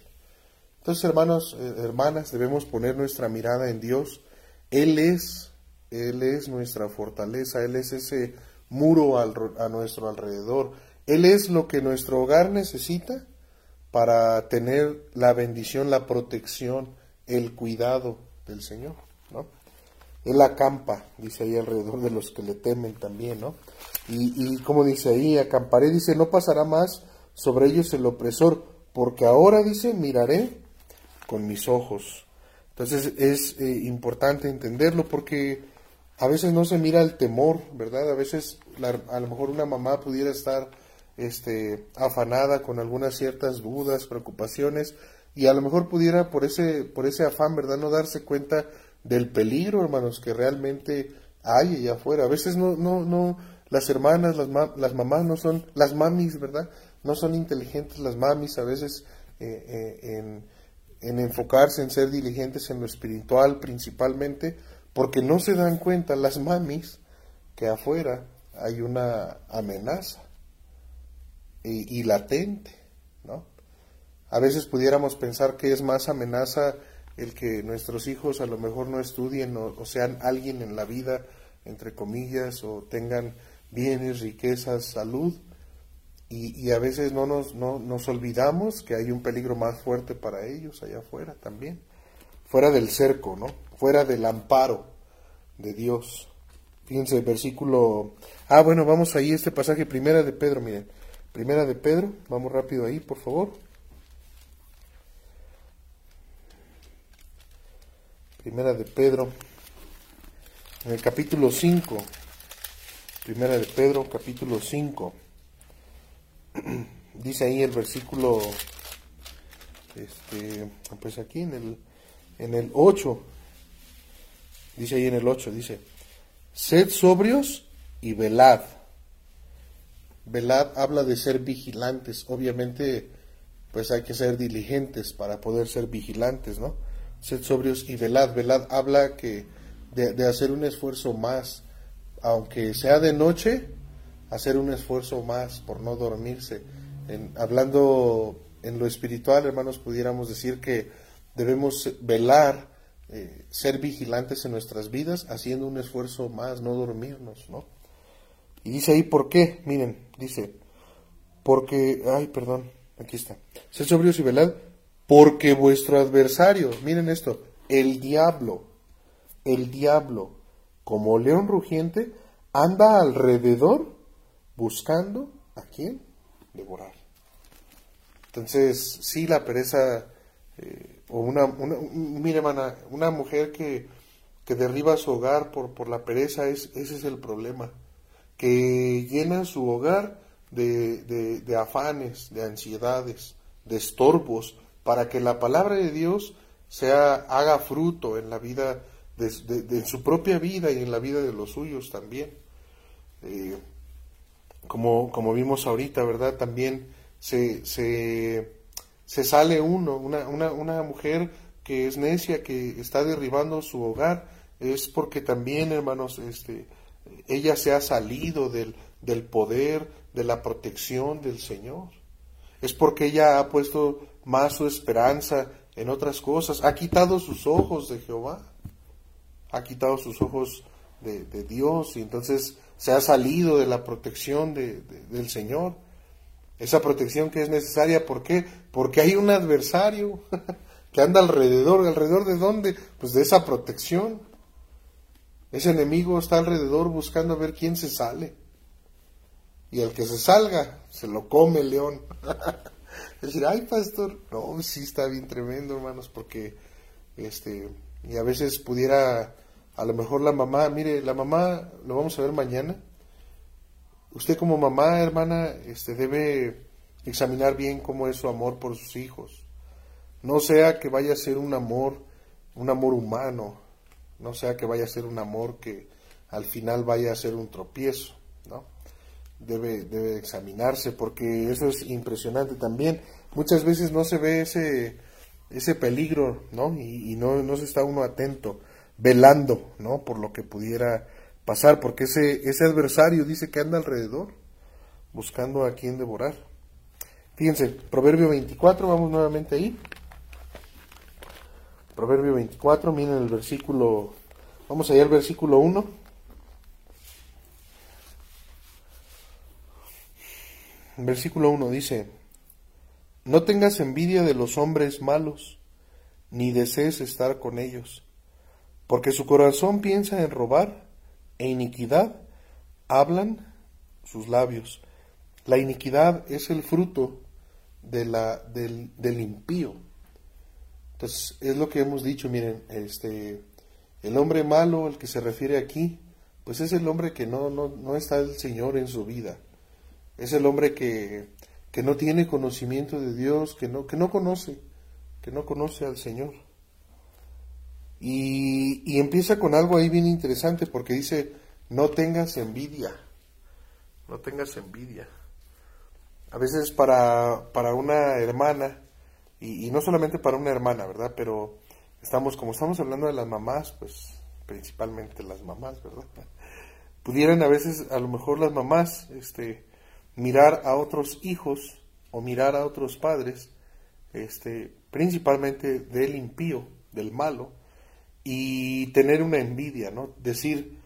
Entonces, hermanos, eh, hermanas, debemos poner nuestra mirada en Dios. Él es, Él es nuestra fortaleza, Él es ese muro a nuestro alrededor. Él es lo que nuestro hogar necesita para tener la bendición, la protección, el cuidado del Señor, ¿no? Él acampa, dice ahí alrededor de los que le temen también, ¿no? Y, como dice ahí, acamparé, dice, no pasará más sobre ellos el opresor, porque ahora, dice, miraré con mis ojos. Entonces es eh, importante entenderlo porque a veces no se mira el temor, ¿verdad? A veces a lo mejor una mamá pudiera estar este, afanada con algunas ciertas dudas, preocupaciones, y a lo mejor pudiera por ese, por ese afán, ¿verdad? No darse cuenta del peligro, hermanos, que realmente hay allá afuera. A veces no, no, no, las hermanas, las, las mamás no son, las mamis, ¿verdad? No son inteligentes las mamis, a veces eh, eh, en, en enfocarse en ser diligentes en lo espiritual principalmente, porque no se dan cuenta las mamis que afuera hay una amenaza y, latente, ¿no? A veces pudiéramos pensar que es más amenaza el que nuestros hijos a lo mejor no estudien o, sean alguien en la vida, entre comillas, o tengan bienes, riquezas, salud, y, a veces no nos, no, nos olvidamos que hay un peligro más fuerte para ellos allá afuera también, fuera del cerco, ¿no? Fuera del amparo de Dios. Fíjense, versículo... Ah, bueno, vamos ahí, este pasaje, primera de Pedro, miren. Primera de Pedro, vamos rápido ahí, por favor. Primera de Pedro, en el capítulo 5. Primera de Pedro, capítulo 5. Dice ahí el versículo, este, pues aquí en el, en el 8. Dice ahí en el 8, dice, sed sobrios y velad Velad habla de ser vigilantes. Obviamente, pues hay que ser diligentes para poder ser vigilantes, ¿no? Sed sobrios y velad. Velad habla que de, hacer un esfuerzo más, aunque sea de noche, hacer un esfuerzo más por no dormirse. Hablando en lo espiritual, hermanos, pudiéramos decir que debemos velar, eh, ser vigilantes en nuestras vidas, haciendo un esfuerzo más, no dormirnos, ¿no? Y dice ahí por qué, miren, dice, porque, ay, perdón, aquí está, sed sobrios y velad, porque vuestro adversario, miren esto, el diablo, el diablo, como león rugiente, anda alrededor buscando a quién devorar. Entonces, sí, la pereza, eh, o una, una, mire, hermana, una mujer que, que derriba su hogar por, por la pereza, es, ese es el problema que llenan su hogar de, de, afanes, de ansiedades, de estorbos, para que la palabra de Dios sea, haga fruto en la vida, de, su propia vida y en la vida de los suyos también. Eh, como, como vimos ahorita, ¿verdad? También se, se, sale uno, una, una mujer que es necia, que está derribando su hogar, es porque también, hermanos, este, ella se ha salido del, del poder, de la protección del Señor. Es porque ella ha puesto más su esperanza en otras cosas. Ha quitado sus ojos de Jehová. Ha quitado sus ojos de, Dios y entonces se ha salido de la protección de, del Señor. Esa protección que es necesaria, ¿por qué? Porque hay un adversario que anda alrededor. ¿Alrededor de dónde? Pues de esa protección. Ese enemigo está alrededor buscando a ver quién se sale. Y el que se salga, se lo come el león. es decir, ay, pastor, no, sí está bien tremendo, hermanos, porque, este, y a veces pudiera, a lo mejor la mamá, mire, la mamá, lo vamos a ver mañana. Usted como mamá, hermana, este, debe examinar bien cómo es su amor por sus hijos. No sea que vaya a ser un amor, un amor humano, no sea que vaya a ser un amor que al final vaya a ser un tropiezo, ¿no? Debe, debe examinarse porque eso es impresionante también. Muchas veces no se ve ese, ese peligro, ¿no? Y, no, no se está uno atento, velando, ¿no? Por lo que pudiera pasar, porque ese, ese adversario dice que anda alrededor, buscando a quien devorar. Fíjense, Proverbio 24, vamos nuevamente ahí. Proverbio 24, miren el versículo, vamos allá al versículo 1. Versículo 1 dice, no tengas envidia de los hombres malos, ni desees estar con ellos, porque su corazón piensa en robar, e iniquidad hablan sus labios. La iniquidad es el fruto de la, del, del impío. Entonces, es lo que hemos dicho, miren, este, el hombre malo, el que se refiere aquí, pues es el hombre que no, no, no está el Señor en su vida. Es el hombre que, que no tiene conocimiento de Dios, que no, que no conoce, que no conoce al Señor. Y, y empieza con algo ahí bien interesante porque dice, no tengas envidia, no tengas envidia. A veces para, para una hermana, y, no solamente para una hermana, ¿verdad? Pero estamos, como estamos hablando de las mamás, pues principalmente las mamás, ¿verdad? Pudieran a veces, a lo mejor las mamás, este, mirar a otros hijos o mirar a otros padres, este, principalmente del impío, del malo, y tener una envidia, ¿no? Decir,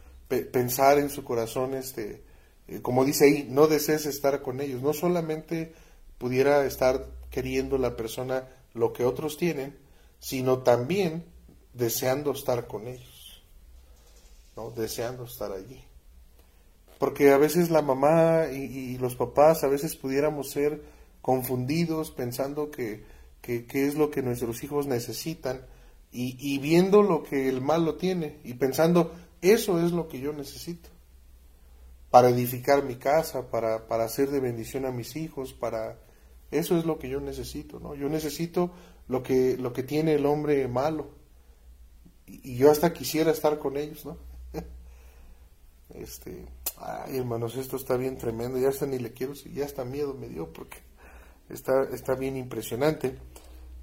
pensar en su corazón, este, eh, como dice ahí, no desees estar con ellos. No solamente pudiera estar queriendo la persona lo que otros tienen, sino también deseando estar con ellos, ¿no? Deseando estar allí. Porque a veces la mamá y, los papás, a veces pudiéramos ser confundidos pensando que, es lo que nuestros hijos necesitan y, y viendo lo que el malo tiene y pensando, eso es lo que yo necesito para edificar mi casa, para, para hacer de bendición a mis hijos, para eso es lo que yo necesito, ¿no? Yo necesito lo que, lo que tiene el hombre malo. Y, yo hasta quisiera estar con ellos, ¿no? este, ay hermanos, esto está bien tremendo, ya hasta ni le quiero, ya hasta miedo me dio porque está, está bien impresionante.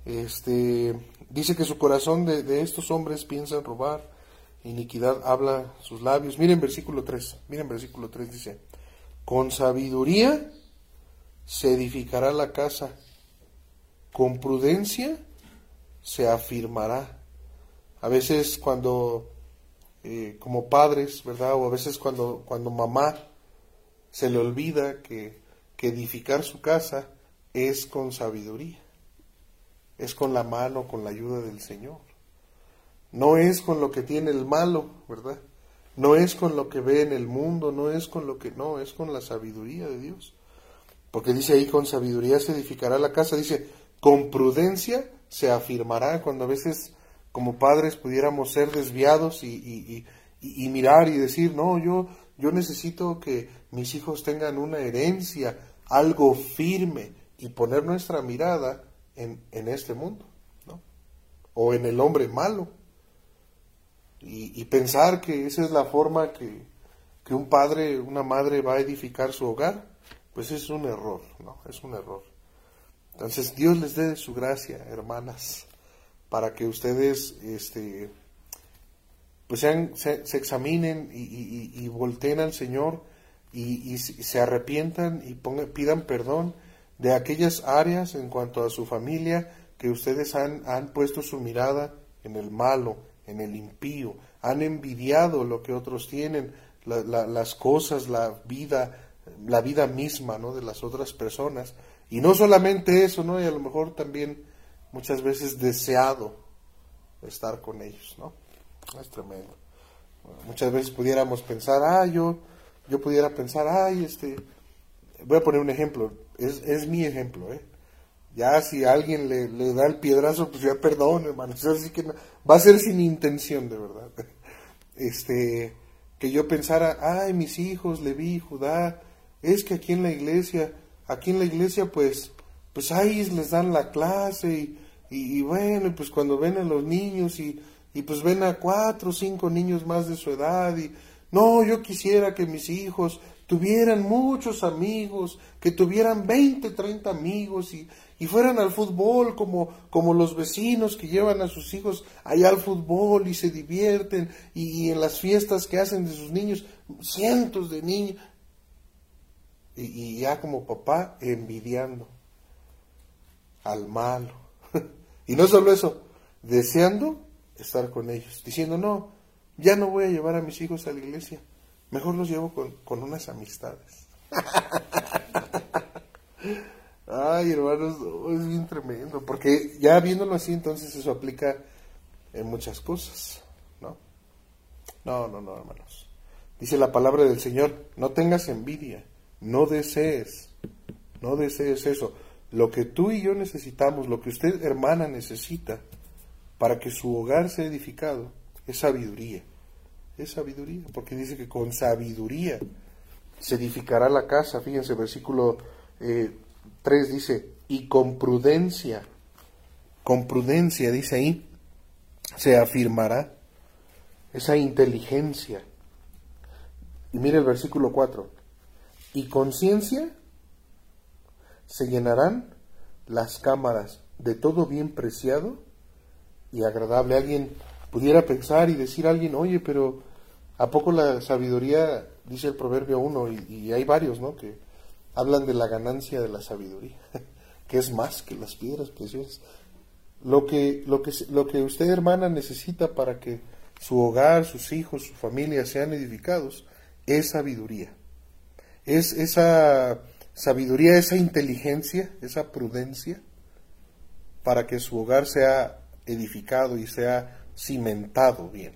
Este, dice que su corazón de, de estos hombres piensa en robar, iniquidad habla sus labios. Miren versículo 3, miren versículo 3 dice, con sabiduría se edificará la casa, con prudencia se afirmará. A veces cuando, eh, como padres, ¿verdad? O a veces cuando, cuando mamá se le olvida que, que edificar su casa es con sabiduría, es con la mano, con la ayuda del Señor. No es con lo que tiene el malo, ¿verdad? No es con lo que ve en el mundo, no es con lo que no, es con la sabiduría de Dios. Porque dice ahí, con sabiduría se edificará la casa, dice, con prudencia se afirmará, cuando a veces como padres pudiéramos ser desviados y, y, mirar y decir, no, yo, yo necesito que mis hijos tengan una herencia, algo firme, y poner nuestra mirada en, en este mundo, ¿no? O en el hombre malo. Y, pensar que esa es la forma que, un padre, una madre va a edificar su hogar, pues es un error, ¿no? Es un error. Entonces Dios les dé su gracia, hermanas, para que ustedes, este, pues sean, se, examinen y, y, y, volteen al Señor y, se arrepientan y pongan, pidan perdón de aquellas áreas en cuanto a su familia que ustedes han, han puesto su mirada en el malo, en el impío, han envidiado lo que otros tienen, las cosas, la vida, la vida misma ¿no? de las otras personas. Y no solamente eso, ¿no? y a lo mejor también muchas veces deseado estar con ellos. ¿no? Es tremendo. muchas veces pudiéramos pensar, ah, yo, yo pudiera pensar, ay, este, voy a poner un ejemplo, es, es mi ejemplo, ¿eh? Ya si alguien le, le, da el piedrazo, pues ya perdón, hermano. Así que va a ser sin intención, de verdad. Este, que yo pensara, ay, mis hijos, Leví, Judá, es que aquí en la iglesia, aquí en la iglesia, pues, pues ahí les dan la clase y, y, bueno, pues cuando ven a los niños y, y pues ven a cuatro o cinco niños más de su edad y no, yo quisiera que mis hijos tuvieran muchos amigos, que tuvieran 20, 30 amigos y, y fueran al fútbol como, como los vecinos que llevan a sus hijos allá al fútbol y se divierten y, en las fiestas que hacen de sus niños, cientos de niños. Y, ya como papá envidiando al malo. y no solo eso, deseando estar con ellos, diciendo, no, ya no voy a llevar a mis hijos a la iglesia, mejor los llevo con, con unas amistades. Ay, hermanos, es bien tremendo, porque ya viéndolo así, entonces eso aplica en muchas cosas, ¿no? No, no, no, hermanos. Dice la palabra del Señor, no tengas envidia, no desees, no desees eso. Lo que tú y yo necesitamos, lo que usted, hermana, necesita para que su hogar sea edificado, es sabiduría. Es sabiduría, porque dice que con sabiduría se edificará la casa. Fíjense, versículo eh, 3 dice, y con prudencia, con prudencia, dice ahí, se afirmará esa inteligencia. Y mire el versículo 4, y conciencia se llenarán las cámaras de todo bien preciado y agradable. Alguien pudiera pensar y decir a alguien, oye, pero ¿a poco la sabiduría, dice el proverbio 1, y, y hay varios, ¿no? Que hablan de la ganancia de la sabiduría, que es más que las piedras preciosas. Lo que, lo que, lo que usted, hermana, necesita para que su hogar, sus hijos, su familia sean edificados, es sabiduría. Es esa sabiduría, esa inteligencia, esa prudencia, para que su hogar sea edificado y sea cimentado bien,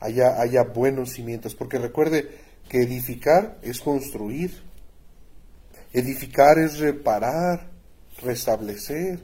haya, haya buenos cimientos. Porque recuerde que edificar es construir, Edificar es reparar, restablecer.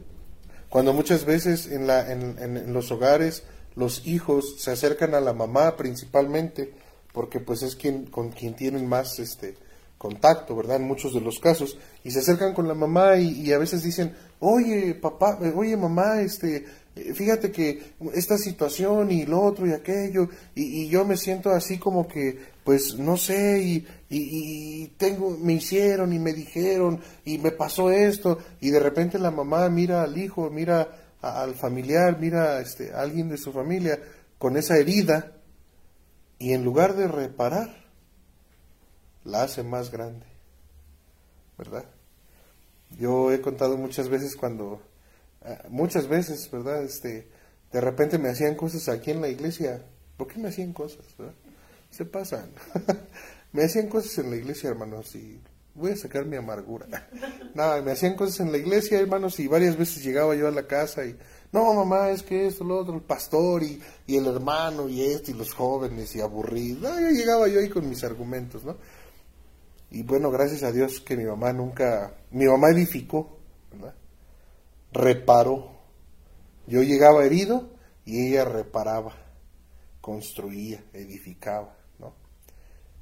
Cuando muchas veces en, la, en, los hogares los hijos se acercan a la mamá principalmente, porque pues es quien, con quien tienen más este contacto, ¿verdad? En muchos de los casos, y se acercan con la mamá y, a veces dicen, oye papá, oye mamá, este, eh, fíjate que esta situación y lo otro y aquello, y, yo me siento así como que, pues no sé, y, y, tengo, me hicieron y me dijeron y me pasó esto, y de repente la mamá mira al hijo, mira al familiar, mira este, a alguien de su familia con esa herida, y en lugar de reparar, la hace más grande, ¿verdad? Yo he contado muchas veces cuando Ah, muchas veces, ¿verdad? Este, de repente me hacían cosas aquí en la iglesia. ¿Por qué me hacían cosas? Se pasan. me hacían cosas en la iglesia, hermanos, y voy a sacar mi amargura. Nada, me hacían cosas en la iglesia, hermanos, y varias veces llegaba yo a la casa y, no, mamá, es que esto, lo otro, el pastor y, y el hermano y esto, y los jóvenes, y aburrido. Ah, llegaba yo ahí con mis argumentos, ¿no? Y bueno, gracias a Dios que mi mamá nunca, mi mamá edificó, ¿verdad? reparó. Yo llegaba herido y ella reparaba, construía, edificaba, ¿no?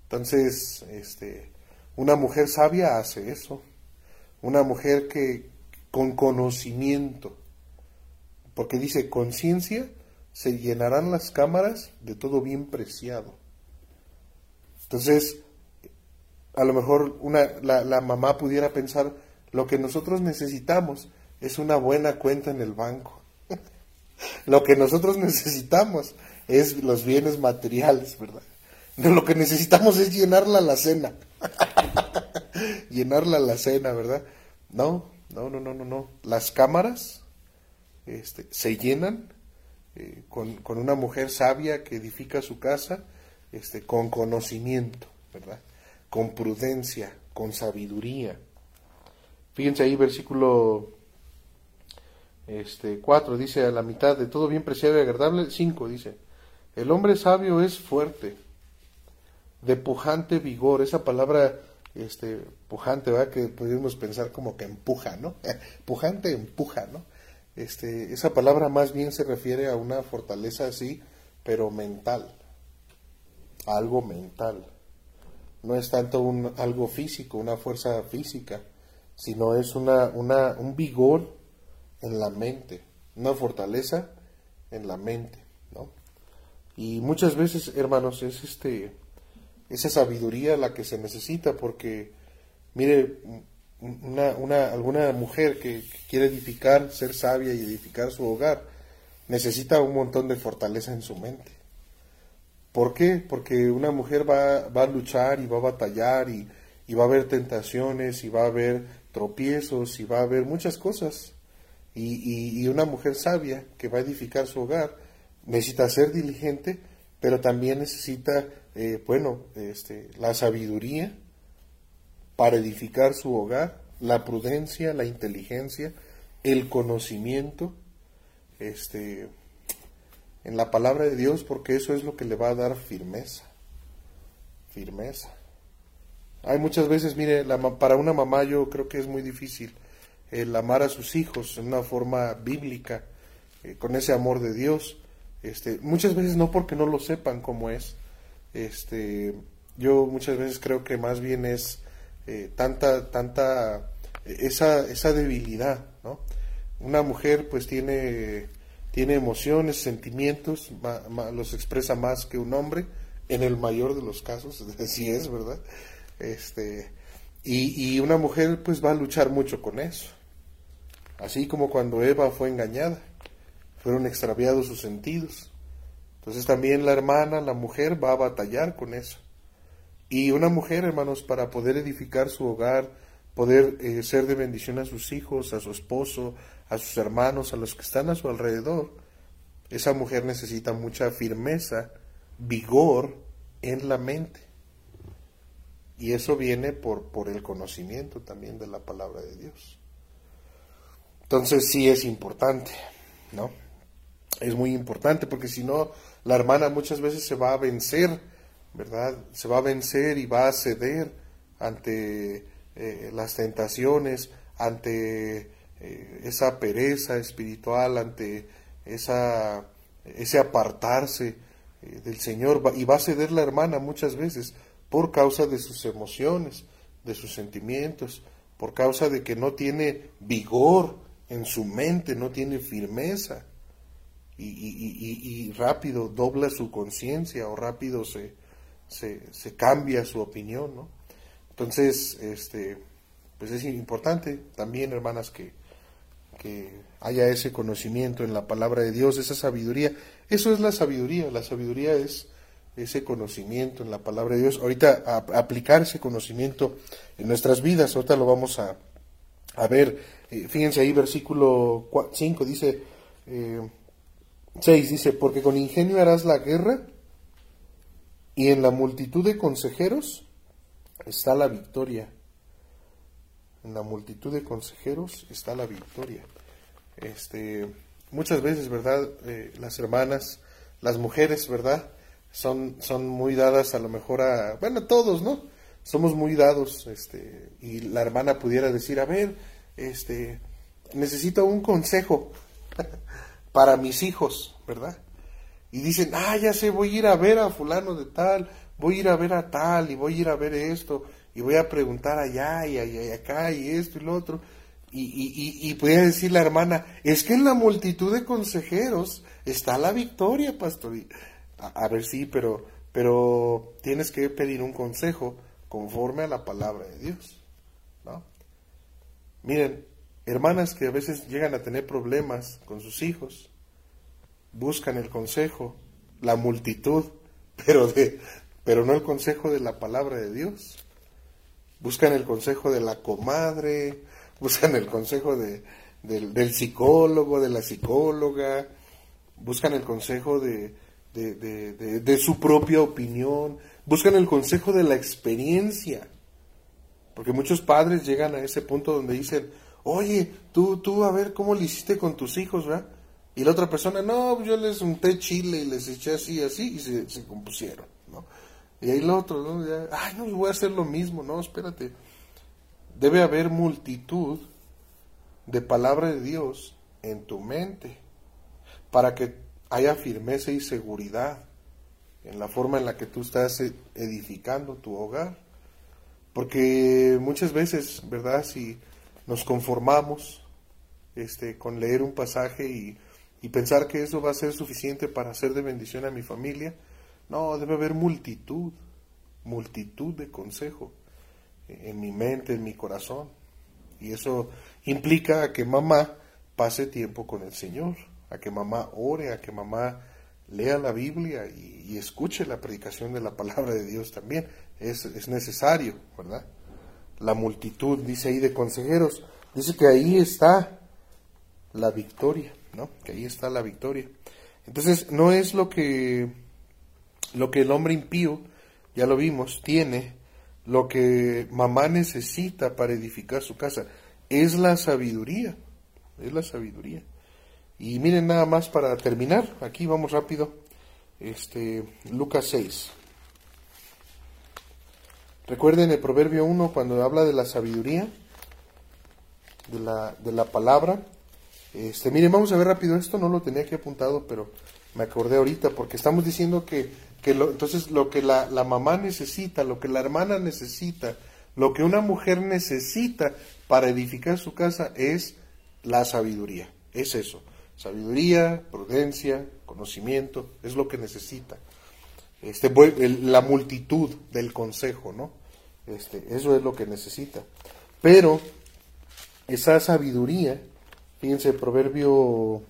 Entonces, este, una mujer sabia hace eso. Una mujer que con conocimiento, porque dice conciencia, se llenarán las cámaras de todo bien preciado. Entonces, a lo mejor una, la, la mamá pudiera pensar, lo que nosotros necesitamos es una buena cuenta en el banco. Lo que nosotros necesitamos es los bienes materiales, ¿verdad? Lo que necesitamos es llenar la alacena. llenar la alacena, ¿verdad? No, no, no, no, no, no. Las cámaras este, se llenan eh, con, con, una mujer sabia que edifica su casa este, con conocimiento, ¿verdad? Con prudencia, con sabiduría. Fíjense ahí, versículo este, 4 dice a la mitad de todo bien preciado y agradable. 5 dice, el hombre sabio es fuerte, de pujante vigor. Esa palabra este, pujante, ¿verdad? Que podríamos pensar como que empuja, ¿no? pujante empuja, ¿no? Este, esa palabra más bien se refiere a una fortaleza así, pero mental, algo mental. No es tanto un, algo físico, una fuerza física, sino es una, una, un vigor en la mente, una fortaleza en la mente, ¿no? Y muchas veces, hermanos, es este esa sabiduría la que se necesita porque mire una, una alguna mujer que, quiere edificar, ser sabia y edificar su hogar, necesita un montón de fortaleza en su mente. ¿Por qué? Porque una mujer va, va a luchar y va a batallar y, va a haber tentaciones y va a haber tropiezos y va a haber muchas cosas Y, y, una mujer sabia que va a edificar su hogar necesita ser diligente, pero también necesita, eh, bueno, este, la sabiduría para edificar su hogar, la prudencia, la inteligencia, el conocimiento, este, en la palabra de Dios, porque eso es lo que le va a dar firmeza, firmeza. Hay muchas veces, mire, la, para una mamá yo creo que es muy difícil el amar a sus hijos en una forma bíblica, eh, con ese amor de Dios. Este, muchas veces no porque no lo sepan cómo es. Este, yo muchas veces creo que más bien es eh, tanta, tanta, esa, esa debilidad, ¿no? Una mujer pues tiene, tiene emociones, sentimientos, los expresa más que un hombre, en el mayor de los casos, así es, ¿verdad? Este, y, y una mujer pues va a luchar mucho con eso. Así como cuando Eva fue engañada, fueron extraviados sus sentidos. Entonces también la hermana, la mujer, va a batallar con eso. Y una mujer, hermanos, para poder edificar su hogar, poder eh, ser de bendición a sus hijos, a su esposo, a sus hermanos, a los que están a su alrededor, esa mujer necesita mucha firmeza, vigor en la mente. Y eso viene por, por el conocimiento también de la palabra de Dios. Entonces sí es importante, ¿no? Es muy importante porque si no, la hermana muchas veces se va a vencer, ¿verdad? Se va a vencer y va a ceder ante eh, las tentaciones, ante eh, esa pereza espiritual, ante esa, ese apartarse eh, del Señor. Y va a ceder la hermana muchas veces por causa de sus emociones, de sus sentimientos, por causa de que no tiene vigor en su mente, no tiene firmeza y, rápido dobla su conciencia o rápido se, se, cambia su opinión, ¿no? Entonces, este, pues es importante también, hermanas, que, que haya ese conocimiento en la palabra de Dios, esa sabiduría. Eso es la sabiduría, la sabiduría es ese conocimiento en la palabra de Dios. Ahorita aplicar ese conocimiento en nuestras vidas, ahorita lo vamos a, a ver eh, fíjense ahí, versículo 5 dice, 6 eh, dice, porque con ingenio harás la guerra y en la multitud de consejeros está la victoria. En la multitud de consejeros está la victoria. Este, muchas veces, ¿verdad? Eh, las hermanas, las mujeres, ¿verdad? Son, son muy dadas a lo mejor a, bueno, todos, ¿no? Somos muy dados, este, y la hermana pudiera decir, a ver, este, necesito un consejo para mis hijos, ¿verdad? Y dicen, ah, ya sé, voy a ir a ver a fulano de tal, voy a ir a ver a tal, y voy a ir a ver esto, y voy a preguntar allá y, allá, y acá, y esto y lo otro. Y, y, y, podía decir la hermana, es que en la multitud de consejeros está la victoria, pastor. A, a, ver, sí, pero, pero tienes que pedir un consejo conforme a la palabra de Dios, ¿no? Miren, hermanas que a veces llegan a tener problemas con sus hijos, buscan el consejo, la multitud, pero, de, pero no el consejo de la palabra de Dios. Buscan el consejo de la comadre, buscan el consejo de, del, psicólogo, de la psicóloga, buscan el consejo de, de, su propia opinión, buscan el consejo de la experiencia. Porque muchos padres llegan a ese punto donde dicen, oye, tú, tú a ver cómo le hiciste con tus hijos, ¿verdad? Y la otra persona, no, yo les unté chile y les eché así, así, y se, compusieron. Y ahí el otro, ¿no? Ay, no, voy a hacer lo mismo, no, espérate. Debe haber multitud de palabra de Dios en tu mente para que haya firmeza y seguridad en la forma en la que tú estás edificando tu hogar. Porque muchas veces, ¿verdad? Si nos conformamos este, con leer un pasaje y pensar que eso va a ser suficiente para hacer de bendición a mi familia, no, debe haber multitud, multitud de consejo en mi mente, en mi corazón. Y eso implica a que mamá pase tiempo con el Señor, a que mamá ore, a que mamá lea la Biblia y, escuche la predicación de la palabra de Dios también. Es, es, necesario, ¿verdad? La multitud, dice ahí, de consejeros, dice que ahí está la victoria, ¿no? Que ahí está la victoria. Entonces, no es lo que lo que el hombre impío, ya lo vimos, tiene, lo que mamá necesita para edificar su casa, es la sabiduría, es la sabiduría. Y miren nada más para terminar, aquí vamos rápido, este Lucas 6. Recuerden el Proverbio 1 cuando habla de la sabiduría, de la, de la palabra. Este, miren, vamos a ver rápido esto, no lo tenía aquí apuntado, pero me acordé ahorita, porque estamos diciendo que, que entonces lo que la, la mamá necesita, lo que la hermana necesita, lo que una mujer necesita para edificar su casa es la sabiduría, es eso, sabiduría, prudencia, conocimiento, es lo que necesita. Este, la multitud del consejo, ¿no? Este, eso es lo que necesita. Pero esa sabiduría, fíjense, proverbio...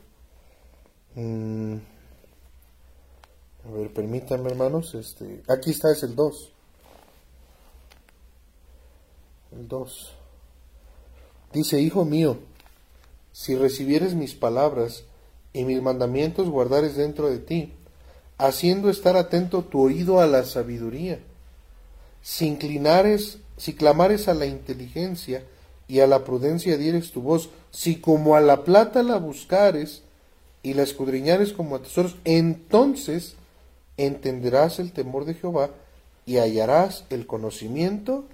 Mm, a ver, permítanme hermanos, este, aquí está, es el 2. El 2. Dice, Hijo mío, si recibieres mis palabras y mis mandamientos guardares dentro de ti, haciendo estar atento tu oído a la sabiduría, si inclinares, si clamares a la inteligencia y a la prudencia dieres tu voz, si como a la plata la buscares y la escudriñares como a tesoros, entonces entenderás el temor de Jehová y hallarás el conocimiento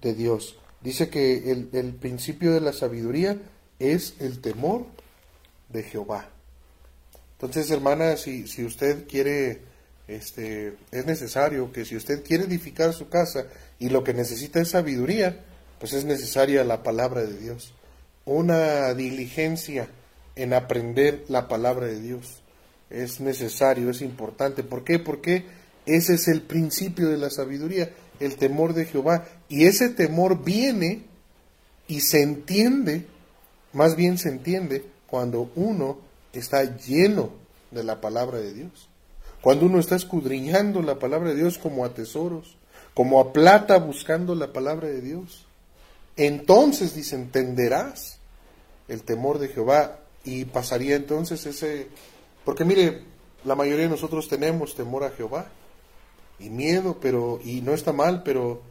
de Dios. Dice que el, principio de la sabiduría es el temor de Jehová. Entonces, hermana, si, si usted quiere, este, es necesario que si usted quiere edificar su casa y lo que necesita es sabiduría, pues es necesaria la palabra de Dios. Una diligencia en aprender la palabra de Dios. Es necesario, es importante. ¿Por qué? Porque ese es el principio de la sabiduría, el temor de Jehová. Y ese temor viene y se entiende, más bien se entiende, cuando uno está lleno de la palabra de Dios. Cuando uno está escudriñando la palabra de Dios como a tesoros, como a plata buscando la palabra de Dios, entonces dice, entenderás el temor de Jehová y pasaría entonces ese... Porque mire, la mayoría de nosotros tenemos temor a Jehová y miedo, pero, y no está mal, pero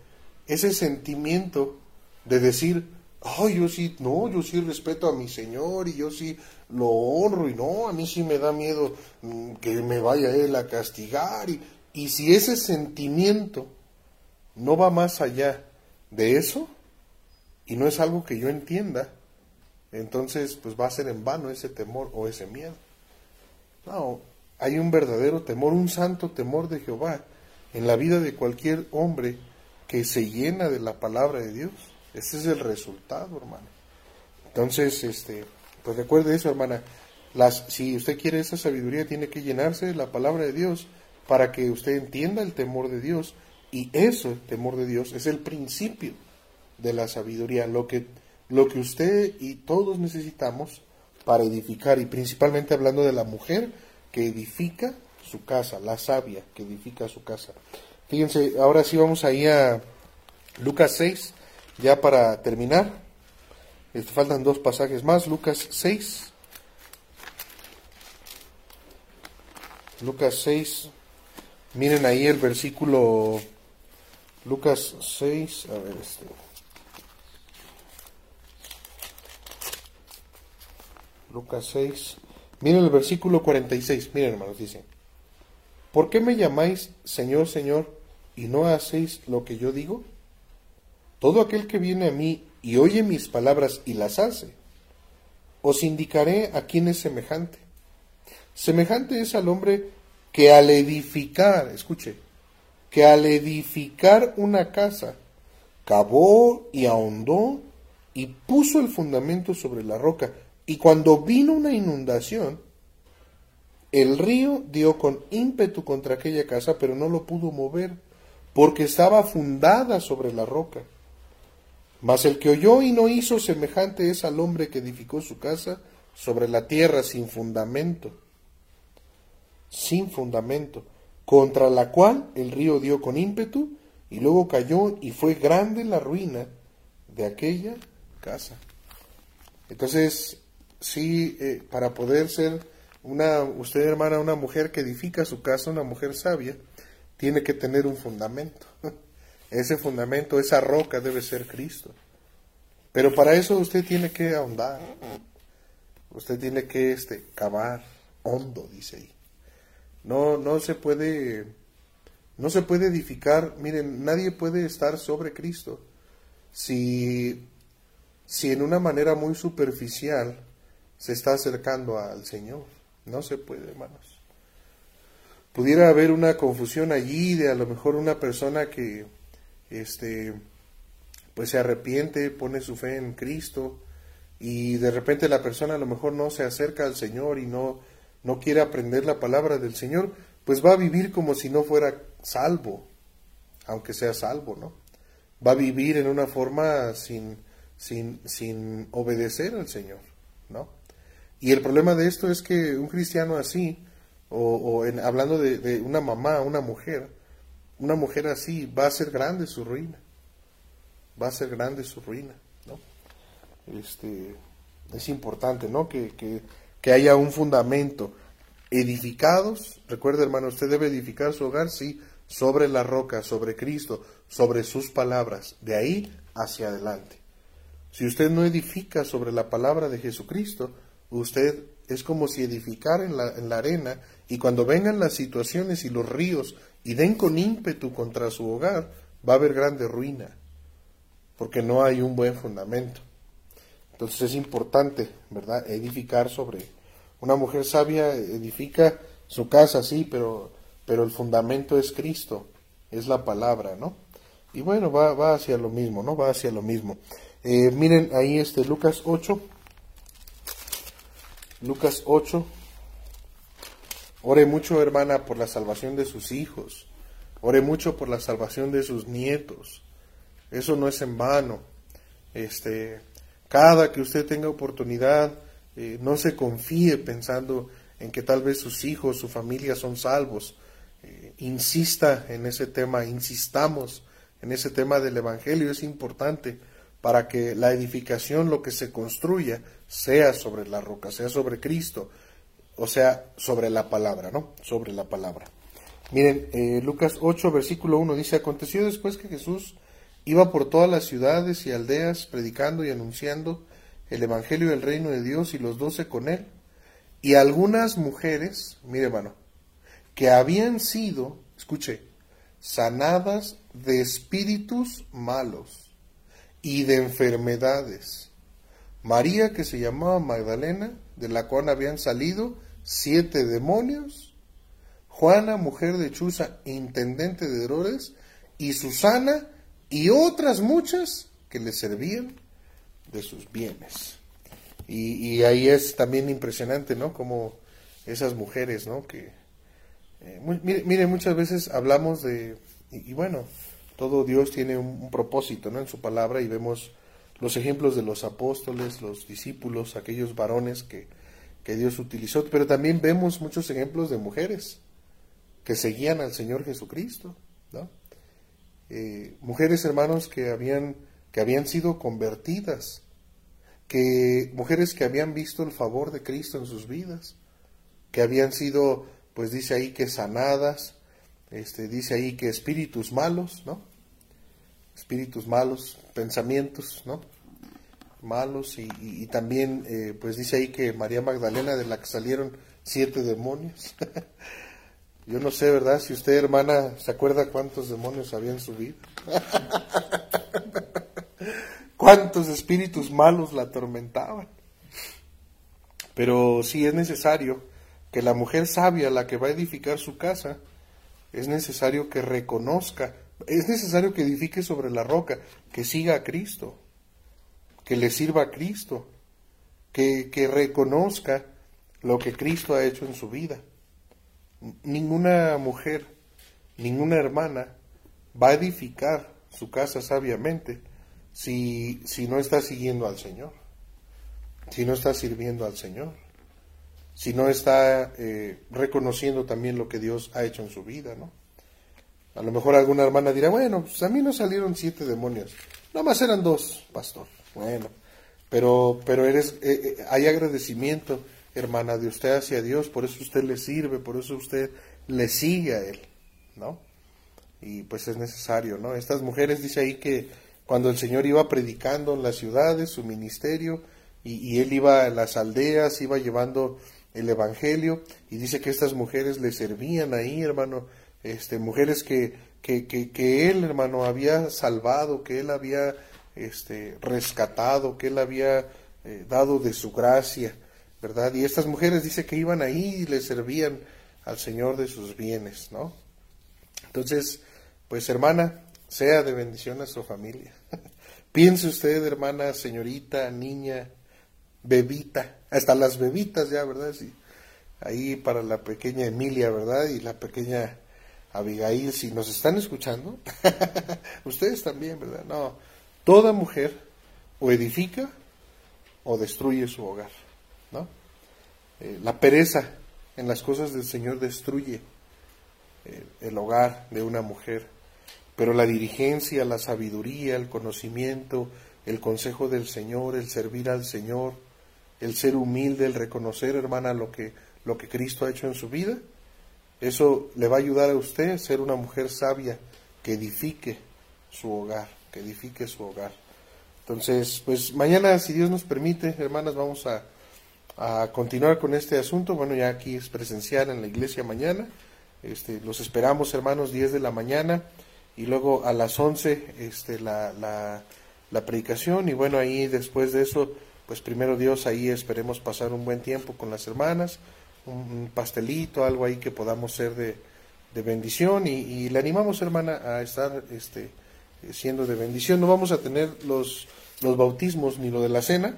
ese sentimiento de decir, oh, yo sí, no, yo sí respeto a mi Señor y yo sí lo honro y no, a mí sí me da miedo mm, que me vaya Él a castigar. Y, y si ese sentimiento no va más allá de eso y no es algo que yo entienda, entonces pues va a ser en vano ese temor o ese miedo. No, hay un verdadero temor, un santo temor de Jehová en la vida de cualquier hombre que se llena de la palabra de Dios. Ese es el resultado, hermano. Entonces, este, pues recuerde eso, hermana. Las, si usted quiere esa sabiduría, tiene que llenarse de la palabra de Dios para que usted entienda el temor de Dios. Y eso, el temor de Dios, es el principio de la sabiduría, lo que, lo que usted y todos necesitamos para edificar, y principalmente hablando de la mujer que edifica su casa, la sabia que edifica su casa. Fíjense, ahora sí vamos ahí a Lucas 6, ya para terminar. Este, faltan dos pasajes más, Lucas 6. Lucas 6. Miren ahí el versículo Lucas 6, a ver este. Lucas 6. Miren el versículo 46. Miren, hermanos, dice: ¿Por qué me llamáis Señor, Señor, y no hacéis lo que yo digo? Todo aquel que viene a mí y oye mis palabras y las hace, os indicaré a quién es semejante. Semejante es al hombre que al edificar, escuche, que al edificar una casa, cavó y ahondó y puso el fundamento sobre la roca. Y cuando vino una inundación, el río dio con ímpetu contra aquella casa, pero no lo pudo mover, porque estaba fundada sobre la roca. Mas el que oyó y no hizo semejante es al hombre que edificó su casa sobre la tierra sin fundamento, sin fundamento, contra la cual el río dio con ímpetu y luego cayó y fue grande la ruina de aquella casa. Entonces, sí, eh, para poder ser una, usted hermana, una mujer que edifica su casa, una mujer sabia, tiene que tener un fundamento. Ese fundamento, esa roca debe ser Cristo. Pero para eso usted tiene que ahondar. Usted tiene que este, cavar hondo, dice ahí. No, no se puede, no se puede edificar. Miren, nadie puede estar sobre Cristo si, si en una manera muy superficial se está acercando al Señor. No se puede, hermanos. Pudiera haber una confusión allí de a lo mejor una persona que, este, pues se arrepiente, pone su fe en Cristo y de repente la persona a lo mejor no se acerca al Señor y no, no quiere aprender la palabra del Señor, pues va a vivir como si no fuera salvo, aunque sea salvo, ¿no? Va a vivir en una forma sin, sin, sin obedecer al Señor, ¿no? Y el problema de esto es que un cristiano así, o, en, hablando de, de, una mamá, una mujer, una mujer así va a ser grande su ruina. Va a ser grande su ruina, ¿no? Este, es importante, ¿no? Que, que, que haya un fundamento. Edificados, recuerde hermano, usted debe edificar su hogar, sí, sobre la roca, sobre Cristo, sobre sus palabras, de ahí hacia adelante. Si usted no edifica sobre la palabra de Jesucristo, usted es como si edificara en la, en la arena y cuando vengan las situaciones y los ríos y den con ímpetu contra su hogar, va a haber grande ruina, porque no hay un buen fundamento. Entonces es importante, ¿verdad?, edificar sobre... Una mujer sabia edifica su casa, sí, pero, pero el fundamento es Cristo, es la palabra, ¿no? Y bueno, va, va hacia lo mismo, ¿no? Va hacia lo mismo. Eh, miren ahí este Lucas 8. Lucas 8. Ore mucho, hermana, por la salvación de sus hijos. Ore mucho por la salvación de sus nietos. Eso no es en vano. Este, cada que usted tenga oportunidad, eh, no se confíe pensando en que tal vez sus hijos, su familia son salvos. Eh, insista en ese tema, insistamos en ese tema del Evangelio, es importante para que la edificación, lo que se construya, sea sobre la roca, sea sobre Cristo, o sea, sobre la palabra, ¿no? Sobre la palabra. Miren, eh, Lucas 8, versículo 1 dice, aconteció después que Jesús iba por todas las ciudades y aldeas predicando y anunciando el Evangelio del reino de Dios y los doce con él. Y algunas mujeres, mire hermano, que habían sido, escuche, sanadas de espíritus malos y de enfermedades. María, que se llamaba Magdalena, de la cual habían salido siete demonios, Juana, mujer de Chuza, intendente de Herodes, y Susana, y otras muchas que le servían de sus bienes. Y, ahí es también impresionante, ¿no? Como esas mujeres, ¿no? Que, eh, mire, muchas veces hablamos de, y, bueno, todo Dios tiene un, propósito, ¿no? En su palabra y vemos los ejemplos de los apóstoles, los discípulos, aquellos varones que, que Dios utilizó, pero también vemos muchos ejemplos de mujeres que seguían al Señor Jesucristo, ¿no? Eh, mujeres hermanos que habían, que habían sido convertidas, que mujeres que habían visto el favor de Cristo en sus vidas, que habían sido, pues dice ahí que sanadas, este, dice ahí que espíritus malos, ¿no? Espíritus malos, pensamientos, ¿no? malos y, también eh, pues dice ahí que María Magdalena de la que salieron siete demonios. Yo no sé, ¿verdad? Si usted, hermana, se acuerda cuántos demonios habían subido. cuántos espíritus malos la atormentaban. Pero sí es necesario que la mujer sabia, la que va a edificar su casa, es necesario que reconozca, es necesario que edifique sobre la roca, que siga a Cristo que le sirva a Cristo, que, que reconozca lo que Cristo ha hecho en su vida. Ninguna mujer, ninguna hermana va a edificar su casa sabiamente si, si no está siguiendo al Señor, si no está sirviendo al Señor, si no está eh, reconociendo también lo que Dios ha hecho en su vida, ¿no? A lo mejor alguna hermana dirá, bueno, pues a mí no salieron siete demonios, nada más eran dos, pastor. Bueno, pero, pero eres, eh, eh, hay agradecimiento, hermana, de usted hacia Dios, por eso usted le sirve, por eso usted le sigue a Él, ¿no? Y pues es necesario, ¿no? Estas mujeres dice ahí que cuando el Señor iba predicando en las ciudades, su ministerio, y Él iba a las aldeas, iba llevando el Evangelio, y dice que estas mujeres le servían ahí, hermano, este, mujeres que, que, que, que Él, hermano, había salvado, que Él había este, rescatado, que Él había eh, dado de su gracia, ¿verdad? Y estas mujeres dice que iban ahí y le servían al Señor de sus bienes, ¿no? Entonces, pues hermana, sea de bendición a su familia. Piense usted, hermana, señorita, niña, bebita, hasta las bebitas ya, ¿verdad? Sí. Ahí para la pequeña Emilia, ¿verdad? Y la pequeña Abigail, si nos están escuchando, ustedes también, ¿verdad? No, Toda mujer o edifica o destruye su hogar, ¿no? Eh, la pereza en las cosas del Señor destruye eh, el hogar de una mujer, pero la dirigencia, la sabiduría, el conocimiento, el consejo del Señor, el servir al Señor, el ser humilde, el reconocer, hermana, lo que, lo que Cristo ha hecho en su vida, eso le va a ayudar a usted a ser una mujer sabia que edifique su hogar que edifique su hogar. Entonces, pues mañana, si Dios nos permite, hermanas, vamos a, continuar con este asunto. Bueno, ya aquí es presencial en la iglesia mañana. Este, los esperamos, hermanos, 10 de la mañana y luego a las 11 este, la, la, la predicación. Y bueno, ahí después de eso, pues primero Dios, ahí esperemos pasar un buen tiempo con las hermanas, un, pastelito, algo ahí que podamos ser de, de bendición. Y, le animamos, hermana, a estar este, siendo de bendición. No vamos a tener los, los bautismos ni lo de la cena,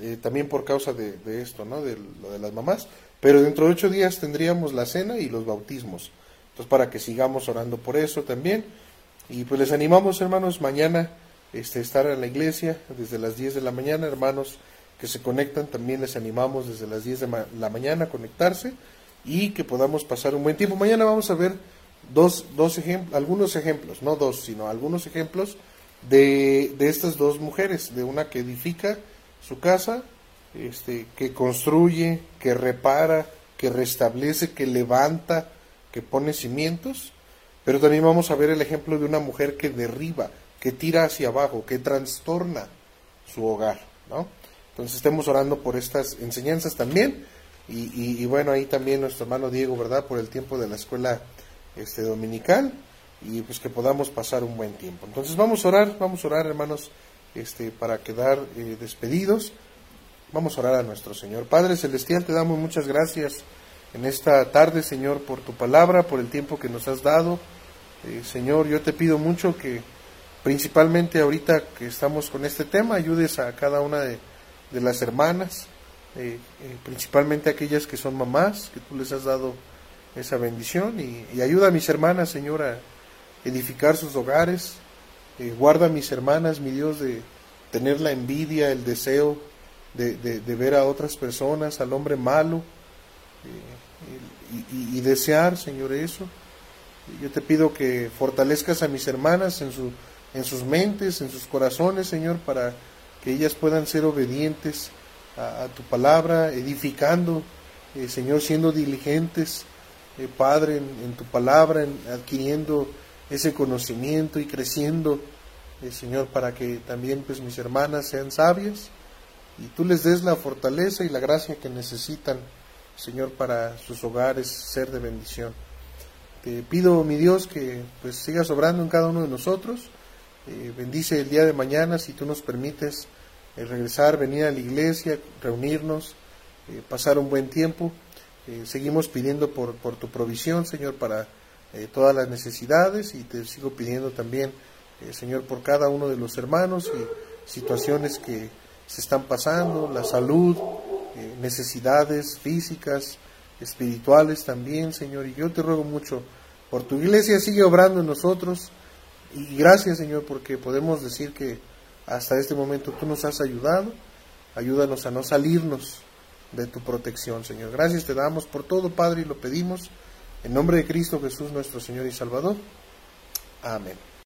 eh, también por causa de, esto, ¿no? De lo de las mamás. Pero dentro de ocho días tendríamos la cena y los bautismos. Entonces, para que sigamos orando por eso también. Y pues les animamos, hermanos, mañana este, estar en la iglesia desde las 10 de la mañana, hermanos que se conectan, también les animamos desde las 10 de la mañana a conectarse y que podamos pasar un buen tiempo. Mañana vamos a ver dos, dos ejemplos, algunos ejemplos, no dos, sino algunos ejemplos de, de estas dos mujeres, de una que edifica su casa, este, que construye, que repara, que restablece, que levanta, que pone cimientos, pero también vamos a ver el ejemplo de una mujer que derriba, que tira hacia abajo, que trastorna su hogar, ¿no? Entonces estemos orando por estas enseñanzas también, y, bueno, ahí también nuestro hermano Diego, ¿verdad? Por el tiempo de la escuela este dominical y pues que podamos pasar un buen tiempo. Entonces vamos a orar, vamos a orar hermanos, este para quedar eh, despedidos. Vamos a orar a nuestro Señor. Padre celestial, te damos muchas gracias en esta tarde, Señor, por tu palabra, por el tiempo que nos has dado. Eh, Señor, yo te pido mucho que principalmente ahorita que estamos con este tema, ayudes a cada una de, de las hermanas, eh, principalmente aquellas que son mamás, que tú les has dado esa bendición y, ayuda a mis hermanas, Señor, a edificar sus hogares. Eh, guarda a mis hermanas, mi Dios, de tener la envidia, el deseo de, de, ver a otras personas, al hombre malo, eh, y, y, desear, Señor, eso. Yo te pido que fortalezcas a mis hermanas en, su, en sus mentes, en sus corazones, Señor, para que ellas puedan ser obedientes a, tu palabra, edificando, eh, Señor, siendo diligentes eh, Padre, en, tu palabra, en, adquiriendo ese conocimiento y creciendo, eh, Señor, para que también pues mis hermanas sean sabias y tú les des la fortaleza y la gracia que necesitan, Señor, para sus hogares ser de bendición. Te pido, mi Dios, que pues sigas obrando en cada uno de nosotros. Eh, bendice el día de mañana si tú nos permites regresar, venir a la iglesia, reunirnos, pasar un buen tiempo. Eh, seguimos pidiendo por, por, tu provisión, Señor, para eh, todas las necesidades y te sigo pidiendo también, eh, Señor, por cada uno de los hermanos y situaciones que se están pasando, la salud, necesidades físicas, espirituales también, Señor. Y yo te ruego mucho por tu iglesia, sigue obrando en nosotros. Y gracias, Señor, porque podemos decir que hasta este momento tú nos has ayudado. Ayúdanos a no salirnos de tu protección, Señor. Gracias te damos por todo, Padre, y lo pedimos en nombre de Cristo Jesús, nuestro Señor y Salvador. Amén.